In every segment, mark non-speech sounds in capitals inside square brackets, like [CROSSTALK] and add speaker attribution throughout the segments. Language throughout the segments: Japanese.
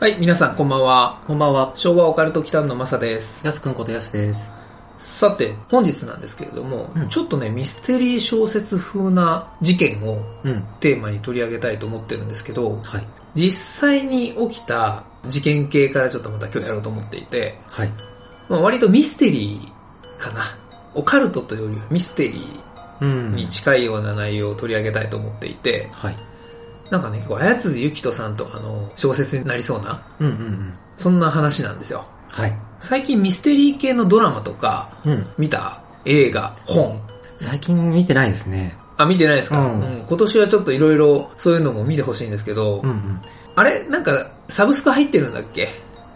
Speaker 1: はい、皆さんこんばんは。
Speaker 2: こんばんは。
Speaker 1: 昭和オカルト期間のマサです。
Speaker 2: やすくんことやすです。
Speaker 1: さて、本日なんですけれども、
Speaker 2: うん
Speaker 1: ちょっとね、ミステリー小説風な事件を
Speaker 2: うん。
Speaker 1: テーマに取り上げたいと思ってるんですけど、
Speaker 2: はい。
Speaker 1: 実際に起きた事件系からちょっとまた今日やろうと思っていて、
Speaker 2: はい。
Speaker 1: まあ、割とミステリーかな。オカルトというよりはミステリ
Speaker 2: うん
Speaker 1: ーに近いような内容を取り上げたいと思っていて、
Speaker 2: はい。
Speaker 1: なんかね、結構、あやつゆきとさんとかの小説になりそうな、
Speaker 2: うんうんうん。
Speaker 1: そんな話なんですよ。
Speaker 2: はい。
Speaker 1: 最近ミステリー系のドラマとか、
Speaker 2: うん。
Speaker 1: 見た映画、本。
Speaker 2: 最近見てないですね。
Speaker 1: あ、見てないですか、
Speaker 2: うん
Speaker 1: うん今年はちょっといろいろそういうのも見てほしいんですけど、
Speaker 2: うんうん。
Speaker 1: あれ？なんか、サブスク入ってるんだっけ？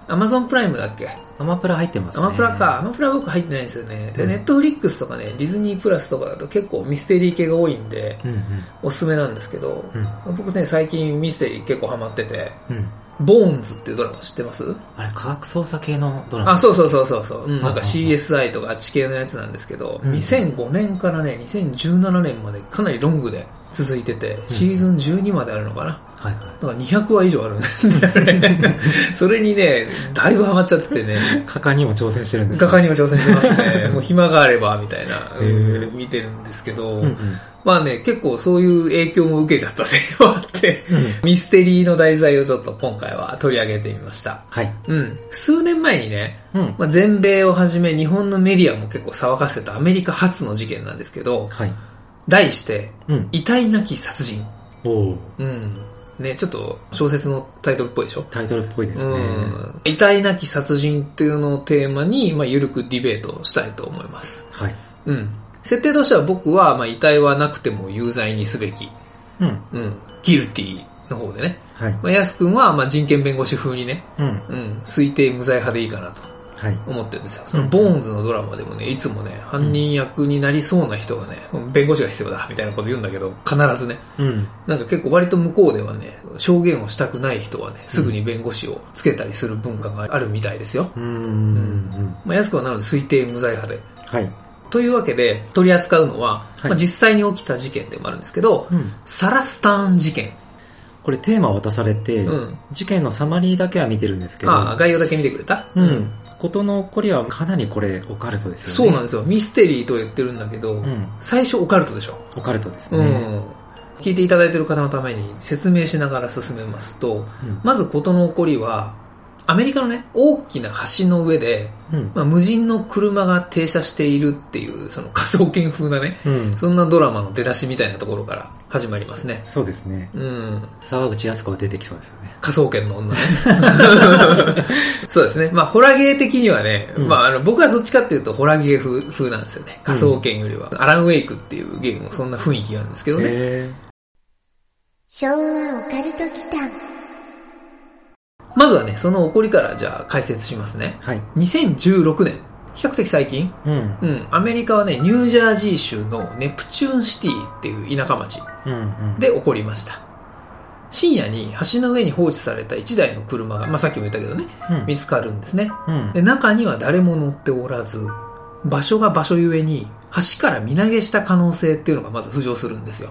Speaker 1: アマゾンプライムだっけ？
Speaker 2: アマプラ入ってます
Speaker 1: ア
Speaker 2: ね。
Speaker 1: マプラか。ア。マプラ僕入ってないんですよね。で、
Speaker 2: うん
Speaker 1: ネットフリックスとかね、ディズニープラスとかだと結構ミステリー系が多いんで、
Speaker 2: うんうん。
Speaker 1: おすすめなんですけど、
Speaker 2: うん。
Speaker 1: 僕ね、最近ミステリー結構ハマってて、
Speaker 2: うん。
Speaker 1: ボーンズっていうドラマ知ってます？
Speaker 2: あれ、科学捜査系のドラマ。
Speaker 1: あ、そうそうそうそうそう。うん、なんか CSI とかあっち系のやつなんですけど、
Speaker 2: うん
Speaker 1: 2005年からね、2017年までかなりロングで続いてて、シーズン12まであるのかな。
Speaker 2: はいはい。
Speaker 1: だから200話以上あるんだよね。[LAUGHS] それにね、だいぶハマっちゃっててね、
Speaker 2: 果敢にも挑戦してるんです
Speaker 1: 画家にも挑戦してますね。[LAUGHS] もう暇があれば、みたいな、見てるんですけど、
Speaker 2: うんうん。
Speaker 1: まあね、結構そういう影響も受けちゃったせいもあって、
Speaker 2: うん
Speaker 1: ミステリーの題材をちょっと今回は取り上げてみました。
Speaker 2: はい。
Speaker 1: うん。数年前にね、
Speaker 2: うん。
Speaker 1: まあ、全米をはじめ日本のメディアも結構騒がせたアメリカ初の事件なんですけど、
Speaker 2: はい。
Speaker 1: 題して、
Speaker 2: うん。
Speaker 1: 遺体なき殺人。
Speaker 2: おお
Speaker 1: うん。ね、ちょっと小説のタイトルっぽいでしょ？
Speaker 2: タイトルっぽいですね。
Speaker 1: うん。遺体なき殺人っていうのをテーマに、まあ、ゆるくディベートをしたいと思います。
Speaker 2: はい。
Speaker 1: うん。設定としては僕は、まあ、遺体はなくても有罪にすべき。
Speaker 2: うん。
Speaker 1: うん。ギルティの方でね。
Speaker 2: はい。
Speaker 1: まあ、ヤス君は、まあ、人権弁護士風にね、
Speaker 2: うん。
Speaker 1: うん。推定無罪派でいいかなと。
Speaker 2: はい。
Speaker 1: 思ってるんですよ。そのボーンズのドラマでもね、いつもね、犯人役になりそうな人がね、弁護士が必要だ、みたいなこと言うんだけど、必ずね、
Speaker 2: うん。
Speaker 1: なんか結構割と向こうではね、証言をしたくない人はね、すぐに弁護士をつけたりする文化があるみたいですよ。
Speaker 2: うん。うん。
Speaker 1: まあ、安くはなので推定無罪派で。
Speaker 2: はい。
Speaker 1: というわけで、取り扱うのは、
Speaker 2: はい
Speaker 1: まあ、実際に起きた事件でもあるんですけど、
Speaker 2: うん。
Speaker 1: サラスターン事件。
Speaker 2: これテーマ渡されて、
Speaker 1: うん
Speaker 2: 事件のサマリーだけは見てるんですけど、
Speaker 1: ああ、概要だけ見てくれた？
Speaker 2: うん。ことの起こりはかなりこれオカルトですよね。
Speaker 1: そうなんですよ。ミステリーと言ってるんだけど、
Speaker 2: うん。
Speaker 1: 最初オカルトでしょ。
Speaker 2: オカルトですね。
Speaker 1: うん。聞いていただいている方のために説明しながら進めますと、
Speaker 2: うん。
Speaker 1: まず事の起こりは、アメリカのね、大きな橋の上で、
Speaker 2: うん。
Speaker 1: まあ、無人の車が停車しているっていう、その仮想研風なね、
Speaker 2: うん。
Speaker 1: そんなドラマの出だしみたいなところから始まりますね。
Speaker 2: そうですね。
Speaker 1: うん。
Speaker 2: 沢口靖子が出てきそうですよね。
Speaker 1: 仮想研の女ね。[LAUGHS] そうですね。まあ、ホラゲー的にはね、
Speaker 2: うん
Speaker 1: まあ、あの、僕はどっちかっていうと、ホラゲー風風なんですよね。仮想研よりは。アラン・ウェイクっていうゲームもそんな雰囲気があるんですけどね。
Speaker 2: へ
Speaker 3: 昭和オカルト祈間
Speaker 1: まずはね、その起こりからじゃあ解説しますね。
Speaker 2: ーはい。
Speaker 1: 2016年。比較的最近
Speaker 2: うん。
Speaker 1: うん。アメリカはね、ニュージャージー州のネプチューンシティっていう田舎町。で起こりました。深夜に橋の上に放置された1台の車が、まあ、さっきも言ったけどね、
Speaker 2: うん、
Speaker 1: 見つかるんですね。
Speaker 2: うん。
Speaker 1: で、中には誰も乗っておらず、場所が場所ゆえに、橋から身投げした可能性っていうのがまず浮上するんですよ。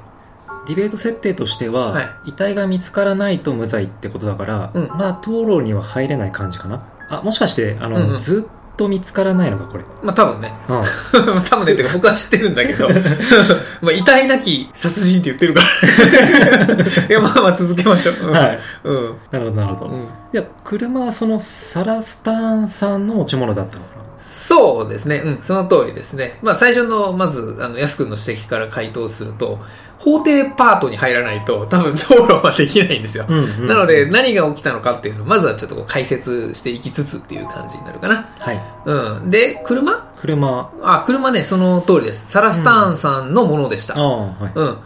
Speaker 2: ディベート設定としては、
Speaker 1: はい
Speaker 2: 遺体が見つからないと無罪ってことだから、
Speaker 1: うん
Speaker 2: まあ討論には入れない感じかな。あ、もしかして、あの、
Speaker 1: うんうん
Speaker 2: ずっと見つからないのか、これ。
Speaker 1: まあ、多分ね。
Speaker 2: うん。[LAUGHS]
Speaker 1: 多分ね、っていうか僕は知ってるんだけど、[LAUGHS] まあ、遺体なき殺人って言ってるから。[LAUGHS] いや、まあまあ続けましょう。うん
Speaker 2: はい。
Speaker 1: うん。
Speaker 2: なるほど、なるほど。
Speaker 1: うん
Speaker 2: いや、車はそのサラスターンさんの持ち物だったのかな？
Speaker 1: そうですね。うん、その通りですね。まあ最初の、まず、あの、安くんの指摘から回答すると、法廷パートに入らないと多分討論はできないんですよ。
Speaker 2: うん、うん。
Speaker 1: なので、、何が起きたのかっていうのを、まずはちょっと解説していきつつっていう感じになるかな。
Speaker 2: はい。
Speaker 1: うん。で、車？
Speaker 2: 車、
Speaker 1: あ、車ね、その通りです。サラ・スターンさんのものでした。
Speaker 2: ああ、はい。
Speaker 1: うん。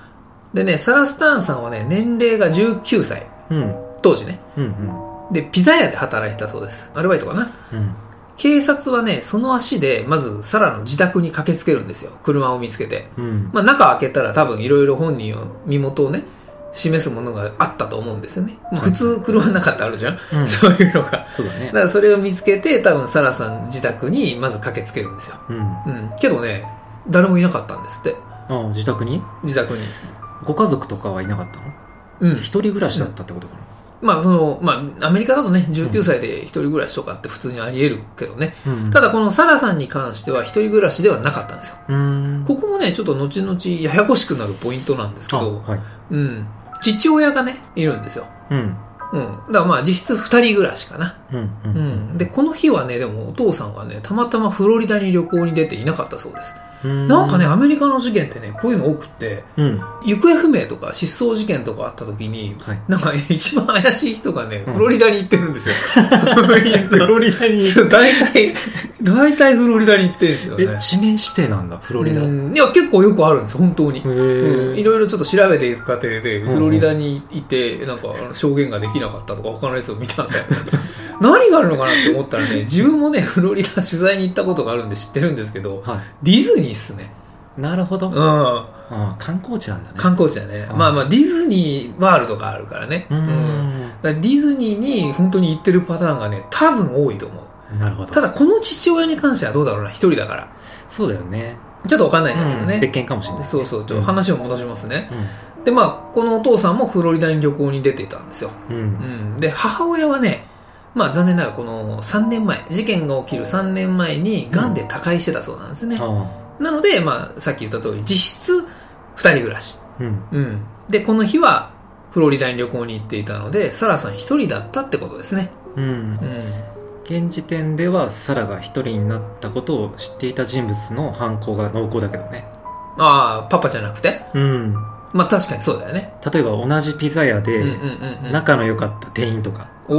Speaker 1: でね、サラ・スターンさんはね、年齢が19歳。
Speaker 2: うん。
Speaker 1: 当時ね。
Speaker 2: うんうん。
Speaker 1: で、ピザ屋で働いてたそうです。アルバイトかな。
Speaker 2: うん。
Speaker 1: 警察はね、その足で、まず、サラの自宅に駆けつけるんですよ。車を見つけて。
Speaker 2: うん。
Speaker 1: まあ、中開けたら多分いろいろ本人を、身元をね、示すものがあったと思うんですよね。まあ普通車の中ってあるじゃん、
Speaker 2: うん [LAUGHS]
Speaker 1: そういうのが。
Speaker 2: そうだね
Speaker 1: だか。らそれを見つけて、多分サラさん自宅にまず駆けつけるんですよ。
Speaker 2: うん。
Speaker 1: うん。けどね、誰もいなかったんですって。
Speaker 2: ああ、自宅に？
Speaker 1: 自宅に。
Speaker 2: ご家族とかはいなかったの？
Speaker 1: うん。
Speaker 2: 一人暮らしだったってことかな。
Speaker 1: まあ、その、まあ、アメリカだとね、19歳で一人暮らしとかって普通にあり得るけどね。
Speaker 2: うん
Speaker 1: ただ、このサラさんに関しては一人暮らしではなかったんですよ。ここもね、ちょっと後々ややこしくなるポイントなんですけ
Speaker 2: あ、
Speaker 1: ど、
Speaker 2: はい。
Speaker 1: うん。父親がね、いるんですよ。
Speaker 2: うん。
Speaker 1: うん。だからまあ、実質二人暮らしかな。
Speaker 2: うん。う。
Speaker 1: うんん。で、この日はね、でもお父さんがね、たまたまフロリダに旅行に出ていなかったそうです。なんかね、、アメリカの事件ってね、こういうの多くって、
Speaker 2: うん。
Speaker 1: 行方不明とか失踪事件とかあった時に、
Speaker 2: はい。
Speaker 1: なんか一番怪しい人がね、
Speaker 2: うん
Speaker 1: フロリダに行ってるんですよ。[LAUGHS]
Speaker 2: フロリダに、
Speaker 1: そう大体、大体フロリダに行ってるんですよ
Speaker 2: え、
Speaker 1: ね。
Speaker 2: 地名指定なんだ、フロリダ。
Speaker 1: いや、結構よくあるんですよ、本当に。うんい
Speaker 2: え。
Speaker 1: ろいろちょっと調べていく過程で、
Speaker 2: うん
Speaker 1: フロリダにいて、なんか証言ができなかったとか他のやつを見たんだよ。何があるのかなって思ったらね、自分もね、フロリダ取材に行ったことがあるんで知ってるんですけど、
Speaker 2: は
Speaker 1: ディズニーっすね。
Speaker 2: い。なるほど。
Speaker 1: うん。
Speaker 2: ああ観光地なんだね。
Speaker 1: 観光地だね。
Speaker 2: うん
Speaker 1: まあまあ、ディズニーワールドがあるからね。
Speaker 2: うーん。
Speaker 1: ディズニーに本当に行ってるパターンがね、多分多いと思う。
Speaker 2: なるほど。
Speaker 1: ただ、この父親に関してはどうだろうな、一人だから。
Speaker 2: そうだよね。
Speaker 1: ちょっとわかんないんだけどね。
Speaker 2: 別件かもしれないね。
Speaker 1: そうそう、ちょっと話を戻しますね。
Speaker 2: う
Speaker 1: で、まあ、このお父さんもフロリダに旅行に出ていたんですよ。
Speaker 2: ん。うん。
Speaker 1: うん。で、母親はね、まあ残念ながらこの3年前、事件が起きる3年前に癌で他界してたそうなんですね。
Speaker 2: ああ。
Speaker 1: なので、まあさっき言った通り、実質2人暮らし。
Speaker 2: うん。
Speaker 1: うん。で、この日はフロリダに旅行に行っていたので、サラさん一人だったってことですね。
Speaker 2: うん
Speaker 1: う。ん。
Speaker 2: 現時点ではサラが一人になったことを知っていた人物の犯行が濃厚だけどね。
Speaker 1: ああ、パパじゃなくて？
Speaker 2: うん。
Speaker 1: まあ確かにそうだよね。
Speaker 2: 例えば同じピザ屋で
Speaker 1: うんうんうんうん。
Speaker 2: 仲の良かった店員とか。
Speaker 1: おー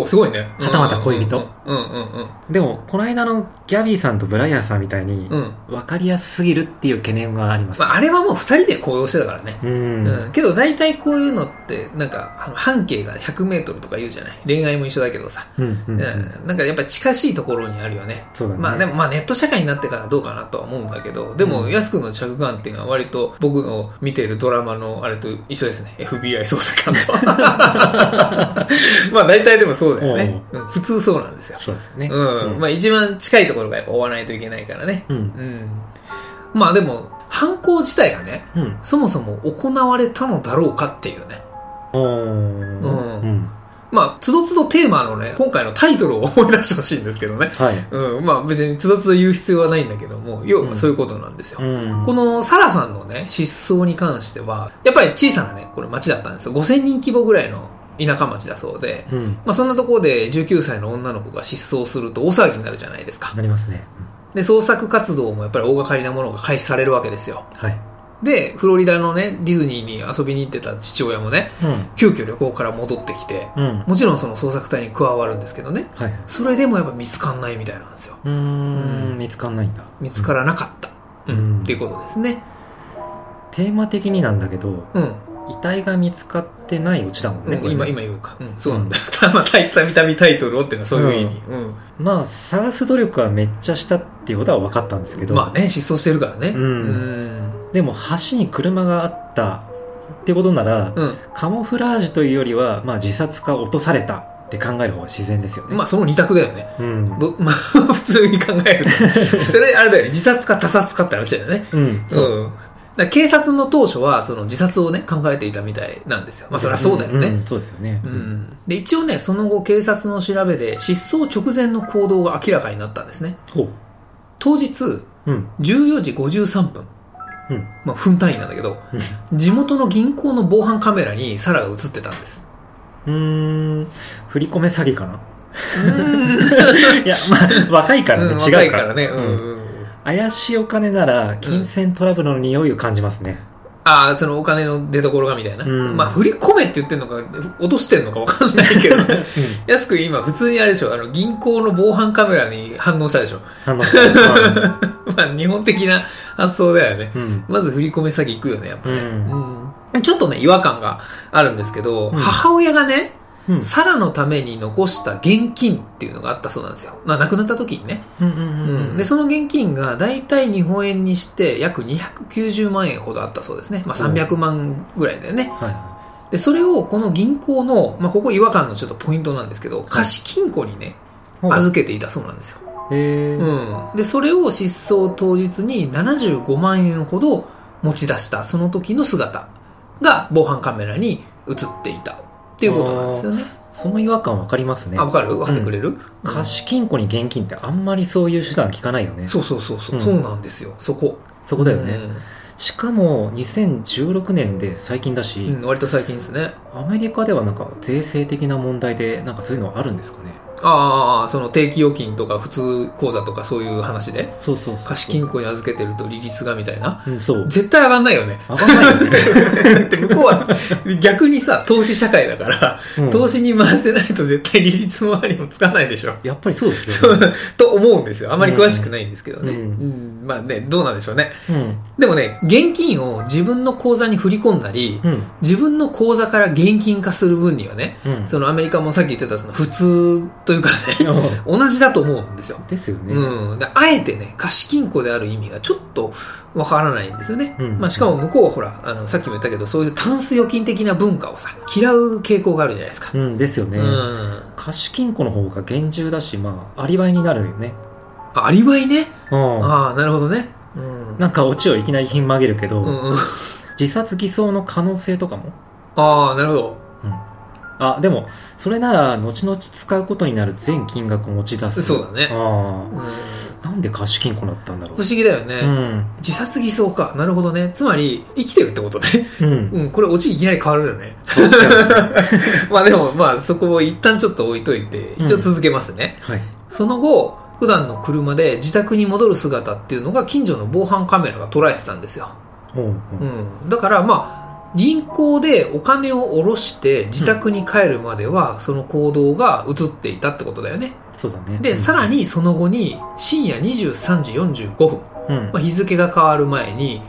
Speaker 1: おーすごいね。
Speaker 2: はたまた恋人
Speaker 1: うんうんうん
Speaker 2: でも、この間のギャビーさんとブライアンさんみたいに
Speaker 1: うん。うん。
Speaker 2: 分かりやすすぎるっていう懸念があります。
Speaker 1: まああれはもう二人で行動してたからね。
Speaker 2: うん。
Speaker 1: うん、けど大体こういうのって、なんか、あの半径が100メートルとか言うじゃない？恋愛も一緒だけどさ。
Speaker 2: うん。うん。
Speaker 1: なんかやっぱ近しいところにあるよね。
Speaker 2: そうだね。
Speaker 1: まあでもまあネット社会になってからどうかなとは思うんだけど、でも
Speaker 2: うん
Speaker 1: 安くの着眼点は割と僕の見てるドラマのあれと一緒ですね。FBI 捜査官と。[LAUGHS] まあ大体でもそうだよね。うん普通そうなんですよ。
Speaker 2: そうですよね。
Speaker 1: うん。まあ一番近いところがやっぱ追わないといけないからね。
Speaker 2: うん。
Speaker 1: うん。まあでも、犯行自体がね、
Speaker 2: うん。
Speaker 1: そもそも行われたのだろうかっていうね。うん
Speaker 2: うん。
Speaker 1: まあ、つどつどテーマのね、今回のタイトルを思い出してほしいんですけどね。
Speaker 2: はい。
Speaker 1: うん、まあ別につどつど言う必要はないんだけども、要はそういうことなんですよ。
Speaker 2: うん。
Speaker 1: このサラさんのね、失踪に関しては、やっぱり小さなね、これ町だったんですよ。5000人規模ぐらいの田舎町だそうで、
Speaker 2: うん。
Speaker 1: まあそんなところで19歳の女の子が失踪すると大騒ぎになるじゃないですか。
Speaker 2: なりますね。
Speaker 1: で、捜索活動もやっぱり大掛かりなものが開始されるわけですよ。
Speaker 2: はい。
Speaker 1: で、フロリダのね、ディズニーに遊びに行ってた父親もね、
Speaker 2: うん。
Speaker 1: 急遽旅行から戻ってきて、
Speaker 2: うん。
Speaker 1: もちろんその捜索隊に加わるんですけどね、
Speaker 2: はい。
Speaker 1: それでもやっぱ見つかんないみたいなんですよ。
Speaker 2: う
Speaker 1: ん
Speaker 2: ん。見つかんないんだ。
Speaker 1: 見つからなかった。う
Speaker 2: うん
Speaker 1: ん。っていうことですね。
Speaker 2: テーマ的になんだけど、
Speaker 1: うん。
Speaker 2: 遺体が見つかってないオチだもんね。
Speaker 1: ね今、
Speaker 2: これね
Speaker 1: 今言うか。うん、そうなんだよ。まあ、タイタイタイタイトルをっていうのはそういう意味。うん。
Speaker 2: まあ、探す努力はめっちゃしたっていうことは分かったんですけど、
Speaker 1: まあね、失踪してるからね。
Speaker 2: うん
Speaker 1: うん。
Speaker 2: でも橋に車があったってことなら、
Speaker 1: うん。
Speaker 2: カモフラージュというよりは、まあ自殺か落とされたって考える方が自然ですよね。
Speaker 1: まあ、その二択だよね。
Speaker 2: うん。
Speaker 1: ど、[LAUGHS] まあ、普通に考えると。それ、あれだよね。自殺か他殺かって話だよね。
Speaker 2: うん。そう。
Speaker 1: うん。だ警察も当初は、その自殺をね、考えていたみたいなんですよ。まあ、そりゃそうだよね。
Speaker 2: んんそうですよね。
Speaker 1: うん。で、一応ね、その後警察の調べで失踪直前の行動が明らかになったんですね。当日、
Speaker 2: うん。
Speaker 1: 14時53分。
Speaker 2: うん。
Speaker 1: まあ、分単位なんだけど、地元の銀行の防犯カメラにサラが映ってたんです。
Speaker 2: うーん。振り込め詐欺かな
Speaker 1: うん。[LAUGHS]
Speaker 2: いや、まあ、若いからね、違うから。
Speaker 1: 若いからね。うん
Speaker 2: うん
Speaker 1: うん。
Speaker 2: 怪しいお金なら、金銭トラブルの匂いを感じますね。
Speaker 1: ああ、そのお金の出所がみたいな。
Speaker 2: うん
Speaker 1: まあ、振り込めって言ってんのか、落としてんのかわかんないけどね。安く今、普通にあれでしょ、あの、銀行の防犯カメラに反応したでしょ。
Speaker 2: 反応した。[LAUGHS]
Speaker 1: まあ、日本的な発想だよね。
Speaker 2: うん。
Speaker 1: まず振り込め詐欺行くよね、やっぱね。
Speaker 2: うん
Speaker 1: うんちょっとね、違和感があるんですけど、
Speaker 2: うん
Speaker 1: 母親がね、
Speaker 2: うん
Speaker 1: サラのために残した現金っていうのがあったそうなんですよ。まあ、亡くなった時にね。で、その現金が大体日本円にして約290万円ほどあったそうですね。まあ、300万ぐらいだよね。
Speaker 2: はいは
Speaker 1: で、それをこの銀行の、まあ、ここ違和感のちょっとポイントなんですけど、貸金庫にね、
Speaker 2: い。
Speaker 1: 預けていたそうなんですよ。
Speaker 2: へえ。
Speaker 1: うん。で、それを失踪当日に75万円ほど持ち出した、その時の姿が防犯カメラに映っていたっていうことなんですよね。
Speaker 2: その違和感わかりますね
Speaker 1: あ、。わかる？分かってくれる、うん
Speaker 2: 貸金庫に現金ってあんまりそういう手段聞かないよね。
Speaker 1: そうそうそうそう、
Speaker 2: うん
Speaker 1: そうなんですよ。そこ。
Speaker 2: そこだよね。
Speaker 1: うん
Speaker 2: しかも2016年で最近だし、
Speaker 1: うん、割と最近ですね。
Speaker 2: アメリカではなんか税制的な問題でなんかそういうのあるんですかね？
Speaker 1: ああ、その定期預金とか普通口座とかそういう話で、
Speaker 2: そうそうそう。
Speaker 1: 貸金庫に預けてると利率がみたいな。
Speaker 2: うん、そう。
Speaker 1: 絶対上がんないよね。
Speaker 2: わかんないよね。
Speaker 1: だって向こうは逆にさ、投資社会だから、
Speaker 2: うん
Speaker 1: 投資に回せないと絶対利率もありもつかないでしょ。
Speaker 2: やっぱりそうです
Speaker 1: そう
Speaker 2: よね。、
Speaker 1: と思うんですよ。あまり詳しくないんですけどね。
Speaker 2: うん
Speaker 1: うんまあね、どうなんでしょうね。
Speaker 2: うん。
Speaker 1: でもね、現金を自分の口座に振り込んだり、
Speaker 2: うん。
Speaker 1: 自分の口座から現金化する分にはね、
Speaker 2: うん。
Speaker 1: そのアメリカもさっき言ってたその普通というかね、同じだと思うんですよ。
Speaker 2: ですよね。
Speaker 1: うん。であえてね、貸金庫である意味がちょっとわからないんですよね。
Speaker 2: うん
Speaker 1: まあしかも向こうはほら、あの、さっきも言ったけど、そういうタンス預金的な文化をさ、嫌う傾向があるじゃないですか。
Speaker 2: うん、ですよね。
Speaker 1: うん。
Speaker 2: 貸金庫の方が厳重だし、まあ、アリバイになるよね。
Speaker 1: あアリバイね？
Speaker 2: うん。
Speaker 1: ああ、なるほどね。うん。
Speaker 2: なんかオチをいきなりひん曲げるけど、
Speaker 1: うんうん。
Speaker 2: 自殺偽装の可能性とかも？
Speaker 1: ああ、なるほど。
Speaker 2: あ、でも、それなら、後々使うことになる全金額を持ち出す。
Speaker 1: そうだね
Speaker 2: あ
Speaker 1: うん。
Speaker 2: あ。なんで貸金庫だったんだろ
Speaker 1: 不思議だよね。
Speaker 2: う。うん。
Speaker 1: 自殺偽装か。なるほどね。つまり、生きてるってことね。
Speaker 2: うん。
Speaker 1: うん、これオチいきなり変わるよね。[LAUGHS] まあでも、まあそこを一旦ちょっと置いといて、一応続けますね。
Speaker 2: はい。
Speaker 1: その後、普段の車で自宅に戻る姿っていうのが近所の防犯カメラが捉えてたんですよ。
Speaker 2: う
Speaker 1: ん。だからまあ、銀行でお金を下ろして自宅に帰るまではその行動が映っていたってことだよね。
Speaker 2: そうだね。
Speaker 1: で、
Speaker 2: うん
Speaker 1: さら、にその後に深夜23時45分、
Speaker 2: うん。
Speaker 1: まあ、日付が変わる前に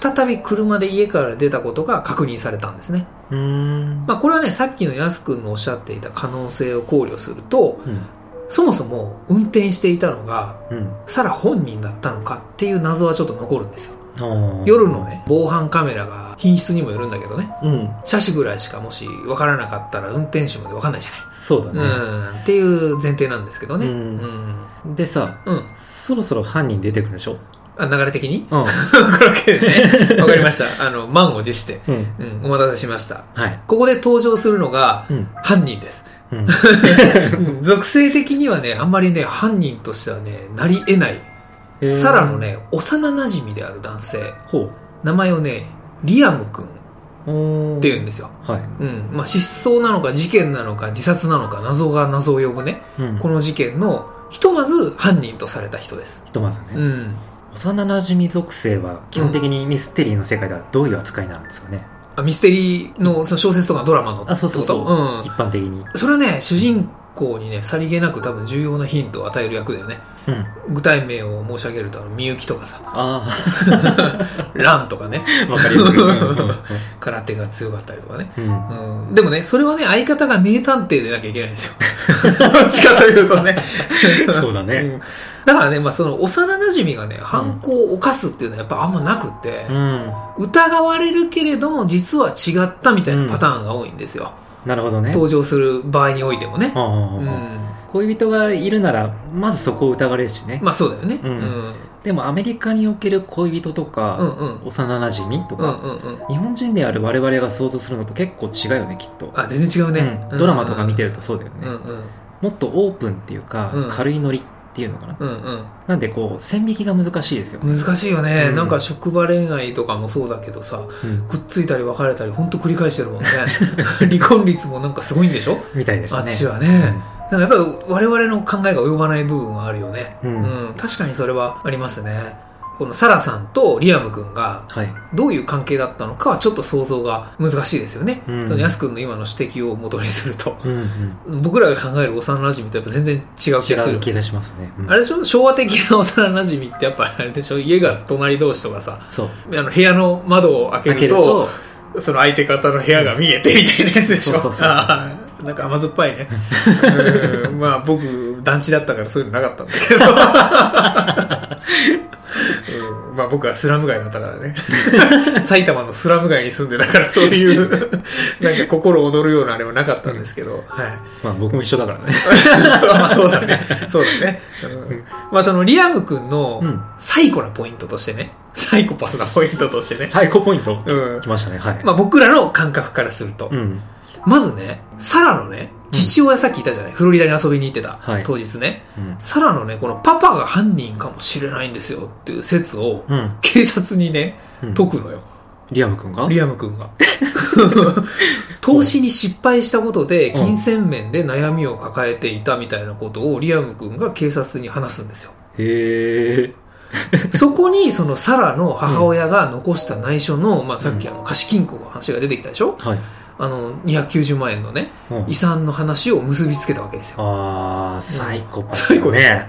Speaker 1: 再び車で家から出たことが確認されたんですね。
Speaker 2: うーん。
Speaker 1: まあこれはね、さっきのやすくんのおっしゃっていた可能性を考慮すると、
Speaker 2: うん。
Speaker 1: そもそも運転していたのが
Speaker 2: うん。
Speaker 1: サラ本人だったのかっていう謎はちょっと残るんですよ。夜のね、防犯カメラが品質にもよるんだけどね、
Speaker 2: うん。
Speaker 1: 車種ぐらいしかもし分からなかったら運転手まで分かんないじゃ
Speaker 2: そうだね。
Speaker 1: ない。うん。っていう前提なんですけどね。
Speaker 2: う
Speaker 1: うんん。
Speaker 2: でさ、
Speaker 1: うん。
Speaker 2: そろそろ犯人出てくるでしょ？
Speaker 1: あ、流れ的に？
Speaker 2: うん。[LAUGHS]
Speaker 1: わかりました。[LAUGHS] あの、満を持して。
Speaker 2: うん。
Speaker 1: うん、お待たせしました。
Speaker 2: はい。
Speaker 1: ここで登場するのが、
Speaker 2: うん。
Speaker 1: 犯人です。
Speaker 2: うん。
Speaker 1: う [LAUGHS] ん属性的にはね、あんまりね、犯人としてはね、なり得ない。
Speaker 2: えー
Speaker 1: サラの。ね、幼馴染である男性。
Speaker 2: ほ
Speaker 1: 名前をね、リアム君って言うんですよ。
Speaker 2: はい。
Speaker 1: うん。まあ、失踪なのか事件なのか自殺なのか謎が謎を呼ぶね、
Speaker 2: うん。
Speaker 1: この事件の、ひとまず犯人とされた人です。
Speaker 2: ひとまずね。
Speaker 1: うん。
Speaker 2: 幼馴染属性は基本的にミステリーの世界ではどういう扱いなんですかね、
Speaker 1: あミステリーのその小説とかドラマの。
Speaker 2: あそうそうそう
Speaker 1: うん
Speaker 2: 一。般的に。
Speaker 1: それはね、主人公にね、さりげなく多分重要なヒントを与える役だよね。
Speaker 2: うん。
Speaker 1: 具体名を申し上げると、みゆきとかさ、
Speaker 2: あ [LAUGHS]
Speaker 1: ランとかね、
Speaker 2: あ、わかり [LAUGHS]
Speaker 1: 空手が強かったりとかね。
Speaker 2: うん。
Speaker 1: うん、でもね、それはね、相方が名探偵でなきゃいけないんですよ。どっちかというとね。[LAUGHS]
Speaker 2: そうだね。
Speaker 1: うんだからね、まあその幼馴染がね、犯行を犯すっていうのはやっぱあんまなくって、
Speaker 2: うん。
Speaker 1: 疑われるけれども実は違ったみたいなパターンが多いんですよ。
Speaker 2: なるほどね。
Speaker 1: 登場する場合においてもね。うん。
Speaker 2: 恋人がいるなら、まずそこを疑われるしね。
Speaker 1: まあそうだよね。
Speaker 2: う
Speaker 1: うんん。
Speaker 2: でもアメリカにおける恋人と
Speaker 1: うん
Speaker 2: か、
Speaker 1: うん。
Speaker 2: 幼馴染と
Speaker 1: うんうん
Speaker 2: か、
Speaker 1: うん。
Speaker 2: 日本人である我々が想像するのと結構違うよね、きっと。
Speaker 1: あ、全然違うね。
Speaker 2: うんドラマとか見てるとそうだよね。
Speaker 1: うんうん。
Speaker 2: もっとオープンっていうか、
Speaker 1: うん
Speaker 2: 軽いノリっていうのかな。
Speaker 1: うんうん。
Speaker 2: なんでこう、線引きが難しいですよ。
Speaker 1: 難しいよね、
Speaker 2: うん
Speaker 1: なんか職場恋愛とかもそうだけどさ
Speaker 2: うん。
Speaker 1: くっついたり別れたり本当繰り返してるもんね [LAUGHS] 離婚率もなんかすごいんでしょ？
Speaker 2: みたいですね。
Speaker 1: あっちはね、なんかやっぱり我々の考えが及ばない部分はあるよね、
Speaker 2: うん
Speaker 1: 確かにそれはありますねこのサラさんとリアム君が
Speaker 2: はい。
Speaker 1: どういう関係だったのかはちょっと想像が難しいですよね、
Speaker 2: うん
Speaker 1: そのヤス君の今の指摘を元にすると
Speaker 2: うんうん。
Speaker 1: 僕らが考える幼馴染とやっぱ全然違う気がする
Speaker 2: 違う気がしますね。うん
Speaker 1: あれでしょ昭和的な幼馴染ってやっぱあれでしょ？家が隣同士とかさ
Speaker 2: そう。
Speaker 1: あの部屋の窓を開けるとその相手方の部屋が見えてみたいなやつでしょ？
Speaker 2: そうそうそう [LAUGHS]
Speaker 1: ああなんか甘酸っぱいね。[LAUGHS] うんまあ僕、団地だったからそういうのなかったんだけど。うん、まあ僕はスラム街だったからね。[LAUGHS] 埼玉のスラム街に住んでたからそういう、なんか心躍るようなあれはなかったんですけど、はい。
Speaker 2: まあ僕も一緒だからね。[LAUGHS]
Speaker 1: そう、まあそうだね。そうだね。うん、まあそのリアム君の
Speaker 2: うん
Speaker 1: サイコなポイントとしてね、サイコパスなポイントとしてね、
Speaker 2: 最高ポイント、
Speaker 1: うん
Speaker 2: 来ましたね。はい。
Speaker 1: まあ僕らの感覚からすると、
Speaker 2: うん。
Speaker 1: まずね、サラのね、父親さっき言ったじゃない、フロリダに遊びに行ってた、
Speaker 2: はい
Speaker 1: 当日ね、
Speaker 2: うん。
Speaker 1: サラのね、このパパが犯人かもしれないんですよっていう説を、
Speaker 2: うん。
Speaker 1: 警察にね、
Speaker 2: うん
Speaker 1: 解くのよ。
Speaker 2: リアム君が？
Speaker 1: リアム君が。[LAUGHS] 投資に失敗したことで、
Speaker 2: うん
Speaker 1: 金銭面で悩みを抱えていたみたいなことをリアム君が警察に話すんですよ。
Speaker 2: へえ。[LAUGHS]
Speaker 1: そこに、そのサラの母親が残した内緒の、まあさっきあの貸金庫の話が出てきたでしょ？
Speaker 2: はい。
Speaker 1: あの、290万円のね、
Speaker 2: うん
Speaker 1: 遺産の話を結びつけたわけですよ。
Speaker 2: ああ、サイコパス、
Speaker 1: サ。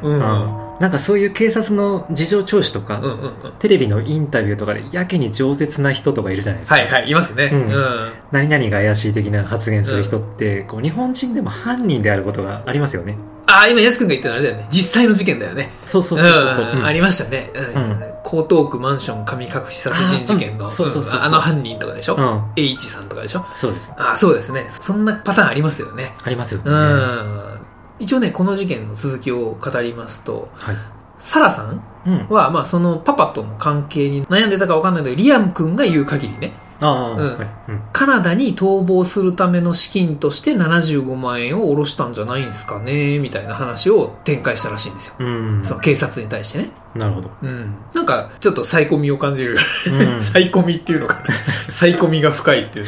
Speaker 1: うん
Speaker 2: なんかそういう警察の事情聴取とか、
Speaker 1: うんうんうん。
Speaker 2: テレビのインタビューとかでやけに饒舌な人とかいるじゃないですか。
Speaker 1: はいはい、いますね。
Speaker 2: う
Speaker 1: うんん。
Speaker 2: 何々が怪しい的な発言する人って、こう日本人でも犯人であることがありますよね。
Speaker 1: あ、今、やすくんが言ったのあれだよね。実際の事件だよね。
Speaker 2: そうそうそうそう。
Speaker 1: うん、
Speaker 2: うん
Speaker 1: ありましたね。うん。
Speaker 2: うん
Speaker 1: 江東区マンション神隠し殺人事件の、
Speaker 2: あ
Speaker 1: の犯人とかでしょ、
Speaker 2: うん。
Speaker 1: H さんとかでしょ？
Speaker 2: そうです。
Speaker 1: あ、そうですね。そんなパターンありますよね。
Speaker 2: ありますよね。
Speaker 1: うん。一応ね、この事件の続きを語りますと、
Speaker 2: はい。
Speaker 1: サラさん
Speaker 2: うん。
Speaker 1: は、まあ、そのパパとの関係に悩んでたかわかんないけど、リアム君が言う限りね。カナダに逃亡するための資金として75万円を下ろしたんじゃないんですかね、みたいな話を展開したらしいんですよ。
Speaker 2: うん。
Speaker 1: その警察に対してね。
Speaker 2: なるほど。
Speaker 1: うん。なんか、ちょっとサイコミを感じる。
Speaker 2: うん
Speaker 1: サイコミっていうのかな。サイコミが深いっていう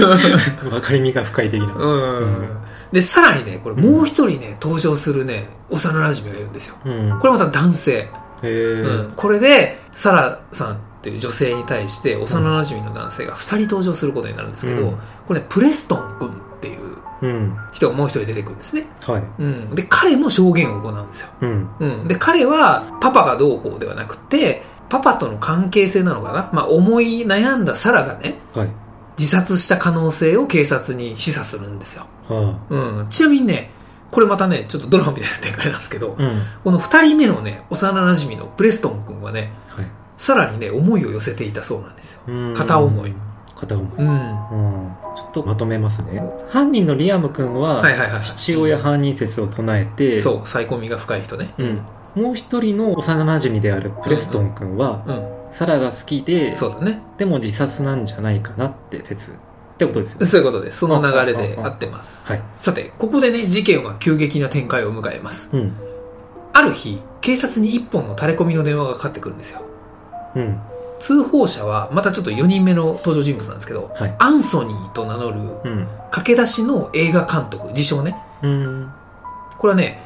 Speaker 1: のか [LAUGHS]
Speaker 2: わかりみが深い的な。
Speaker 1: な。うん。で、さらにね、これもう一人ね、登場するね、幼馴染がいるんですよ。
Speaker 2: うん。
Speaker 1: これまた男性。うん。これで、サラさんっていう女性に対して、幼馴染の男性が二人登場することになるんですけど、
Speaker 2: うん
Speaker 1: これね、プレストン君っていう
Speaker 2: うん。
Speaker 1: 人がもう一人出てくるんですね。
Speaker 2: はい。
Speaker 1: うん。で、彼も証言を行うんですよ。
Speaker 2: うん。
Speaker 1: うん。で、彼は、パパがどうこうではなくて、パパとの関係性なのかな？まあ、思い悩んだサラがね、
Speaker 2: はい。
Speaker 1: 自殺した可能性を警察に示唆するんですよ。
Speaker 2: は
Speaker 1: うん。ちなみにね、これまたね、ちょっとドラマみたいな展開なんですけど、
Speaker 2: あ。うん。
Speaker 1: この二人目のね、幼馴染のプレストン君はね、
Speaker 2: はい。
Speaker 1: さらにね、思いを寄せていたそうなんですよ。
Speaker 2: うん
Speaker 1: 片思い。
Speaker 2: 片思い。
Speaker 1: うん。は
Speaker 2: うん。ちょっとまとめますね。犯人のリアム君は、
Speaker 1: いはいはい。
Speaker 2: 父親犯人説を唱えて、
Speaker 1: そう、サイコミが深い人ね。
Speaker 2: うん。もう一人の幼馴染であるプレストン君は、
Speaker 1: うん。
Speaker 2: サラが好きで、
Speaker 1: そうだね。
Speaker 2: でも自殺なんじゃないかなって説。ってことですよね。
Speaker 1: そういうことです。その流れで合ってます。
Speaker 2: はい。
Speaker 1: さて、ここでね、事件は急激な展開を迎えます。
Speaker 2: うん。
Speaker 1: ある日、警察に一本の垂れ込みの電話がかかってくるんですよ。
Speaker 2: うん。
Speaker 1: 通報者は、またちょっと4人目の登場人物なんですけど、
Speaker 2: はい。
Speaker 1: アンソニーと名乗る
Speaker 2: うん。
Speaker 1: 駆け出しの映画監督、自称ね。
Speaker 2: うん。
Speaker 1: これはね、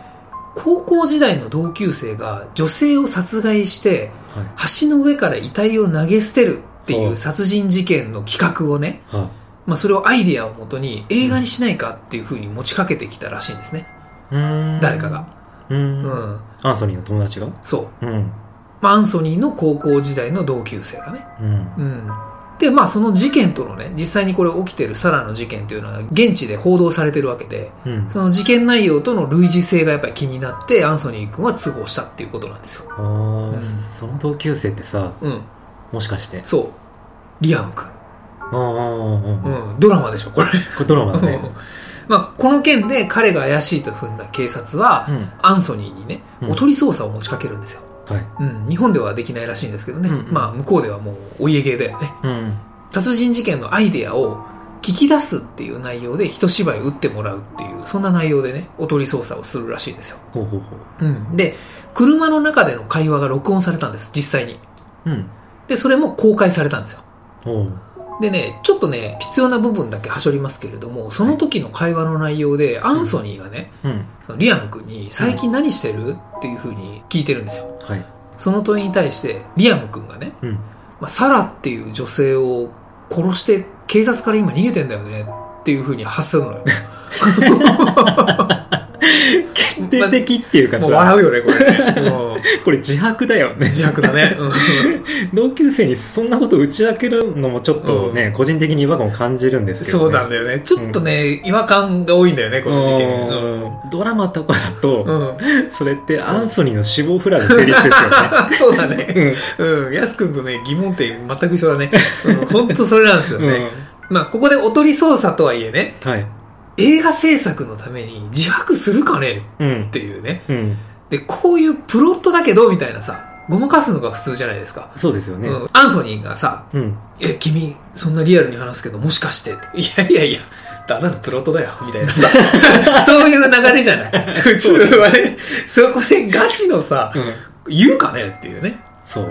Speaker 1: 高校時代の同級生が女性を殺害して、
Speaker 2: はい。
Speaker 1: 橋の上から遺体を投げ捨てるってい
Speaker 2: お
Speaker 1: う殺人事件の企画をね、
Speaker 2: は
Speaker 1: まあそれをアイデアをもとに映画にしないかっていう風に持ちかけてきたらしいんですね。
Speaker 2: うーん。
Speaker 1: 誰かが。
Speaker 2: うん。
Speaker 1: うん。
Speaker 2: アンソニーの友達が？
Speaker 1: そう。
Speaker 2: うん。
Speaker 1: まあアンソニーの高校時代の同級生がね。
Speaker 2: うん。
Speaker 1: うん。で、まあその事件とのね、実際にこれ起きてるサラの事件っていうのは現地で報道されてるわけで、
Speaker 2: うん。
Speaker 1: その事件内容との類似性がやっぱり気になって、アンソニー君は通報したっていうことなんですよ。
Speaker 2: あ
Speaker 1: うん
Speaker 2: ーその同級生ってさ、
Speaker 1: うん。
Speaker 2: もしかして？
Speaker 1: そう。リアム君。ドラマでしょ、これ。
Speaker 2: れドラマだね。[LAUGHS]
Speaker 1: まあ、この件で彼が怪しいと踏んだ警察は、
Speaker 2: うん。
Speaker 1: アンソニーにね、
Speaker 2: うん
Speaker 1: おとり捜査を持ちかけるんですよ。
Speaker 2: はい。
Speaker 1: うん。日本ではできないらしいんですけどね。
Speaker 2: うんうん
Speaker 1: まあ、向こうではもうお家芸だよね。
Speaker 2: うん。
Speaker 1: 殺人事件のアイデアを聞き出すっていう内容で一芝居打ってもらうっていう、そんな内容でね、おとり捜査をするらしいんですよ。
Speaker 2: ほうほうほ
Speaker 1: うん。で、車の中での会話が録音されたんです、実際に。
Speaker 2: う。うん。
Speaker 1: で、それも公開されたんですよ。でね、ちょっとね、必要な部分だけはしょりますけれども、その時の会話の内容で、アンソニーがね、
Speaker 2: うん。
Speaker 1: そのリアム君に、最近何してる？っていう風に聞いてるんですよ。
Speaker 2: はい。
Speaker 1: その問いに対して、リアム君がね、
Speaker 2: うん。
Speaker 1: まあ、サラっていう女性を殺して警察から今逃げてんだよねっていう風に発するのよ。[LAUGHS]
Speaker 2: 決定的っていうかさ、
Speaker 1: もう笑うよね、これね。うん [LAUGHS]
Speaker 2: これ自白だよね。
Speaker 1: 自白だね。うん [LAUGHS]
Speaker 2: 同級生にそんなこと打ち明けるのもちょっとね、個人的に違和感を感じるんですけど、ね。
Speaker 1: そうなんだよね。ちょっとね、違和感が多いんだよね、この事件。
Speaker 2: うんドラマとかだと、
Speaker 1: うん。うん
Speaker 2: それってアンソニーの死亡フラグ成立ですよね。[LAUGHS]
Speaker 1: そうだね。
Speaker 2: うん
Speaker 1: うん。やすくんとね、疑問点全く一緒だね。うん。ほんとそれなんですよね。
Speaker 2: うん
Speaker 1: まあ、ここでおとり捜査とはいえね、
Speaker 2: はい。
Speaker 1: 映画制作のために自白するかね？
Speaker 2: うん
Speaker 1: っ。ていうね。
Speaker 2: うん。
Speaker 1: で、こういうプロットだけど、みたいなさ、ごまかすのが普通じゃないですか。
Speaker 2: そうですよね。
Speaker 1: うん。アンソニーがさ、
Speaker 2: うん。
Speaker 1: え、君、そんなリアルに話すけど、もしかして？って。いやいやいや、ただのプロットだよ、みたいなさ。[LAUGHS] そういう流れじゃない。普通はね。そこでガチのさ、
Speaker 2: うん。
Speaker 1: 言うかね？っていうね。
Speaker 2: そう。
Speaker 1: う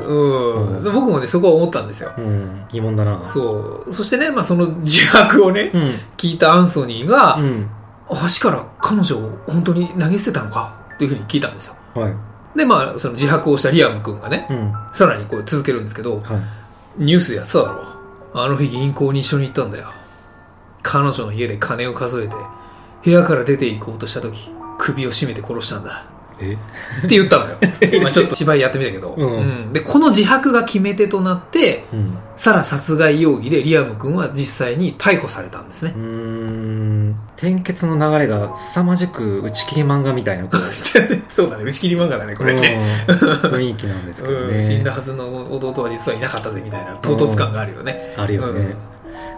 Speaker 1: ん。
Speaker 2: うん
Speaker 1: 僕もね、そこは思ったんですよ。
Speaker 2: うん。疑問だな。
Speaker 1: そう。そしてね、まあその自白をね、
Speaker 2: うん。
Speaker 1: 聞いたアンソニーが、
Speaker 2: うん。
Speaker 1: 橋から彼女を本当に投げ捨てたのかっていうふうに聞いたんですよ。
Speaker 2: はい。
Speaker 1: で、まあ、その自白をしたリアム君がね、
Speaker 2: うん。
Speaker 1: さらにこう続けるんですけど、
Speaker 2: はい。
Speaker 1: ニュースでやってただろ。あの日銀行に一緒に行ったんだよ。彼女の家で金を数えて、部屋から出て行こうとした時、首を絞めて殺したんだ。
Speaker 2: え？
Speaker 1: って言ったのよ。[LAUGHS] 今ちょっと芝居やってみたけど。
Speaker 2: うん
Speaker 1: で、この自白が決め手となって、
Speaker 2: うん。
Speaker 1: サラ殺害容疑でリアム君は実際に逮捕されたんですね
Speaker 2: う。ーん。転結の流れが凄まじく打ち切り漫画みたいな。[LAUGHS]
Speaker 1: そうだね。打ち切り漫画だね、これね。
Speaker 2: うん [LAUGHS] 雰囲気なんですけどね。
Speaker 1: うん、死んだはずの弟は実はいなかったぜみたいな唐突感があるよね。
Speaker 2: あるよね。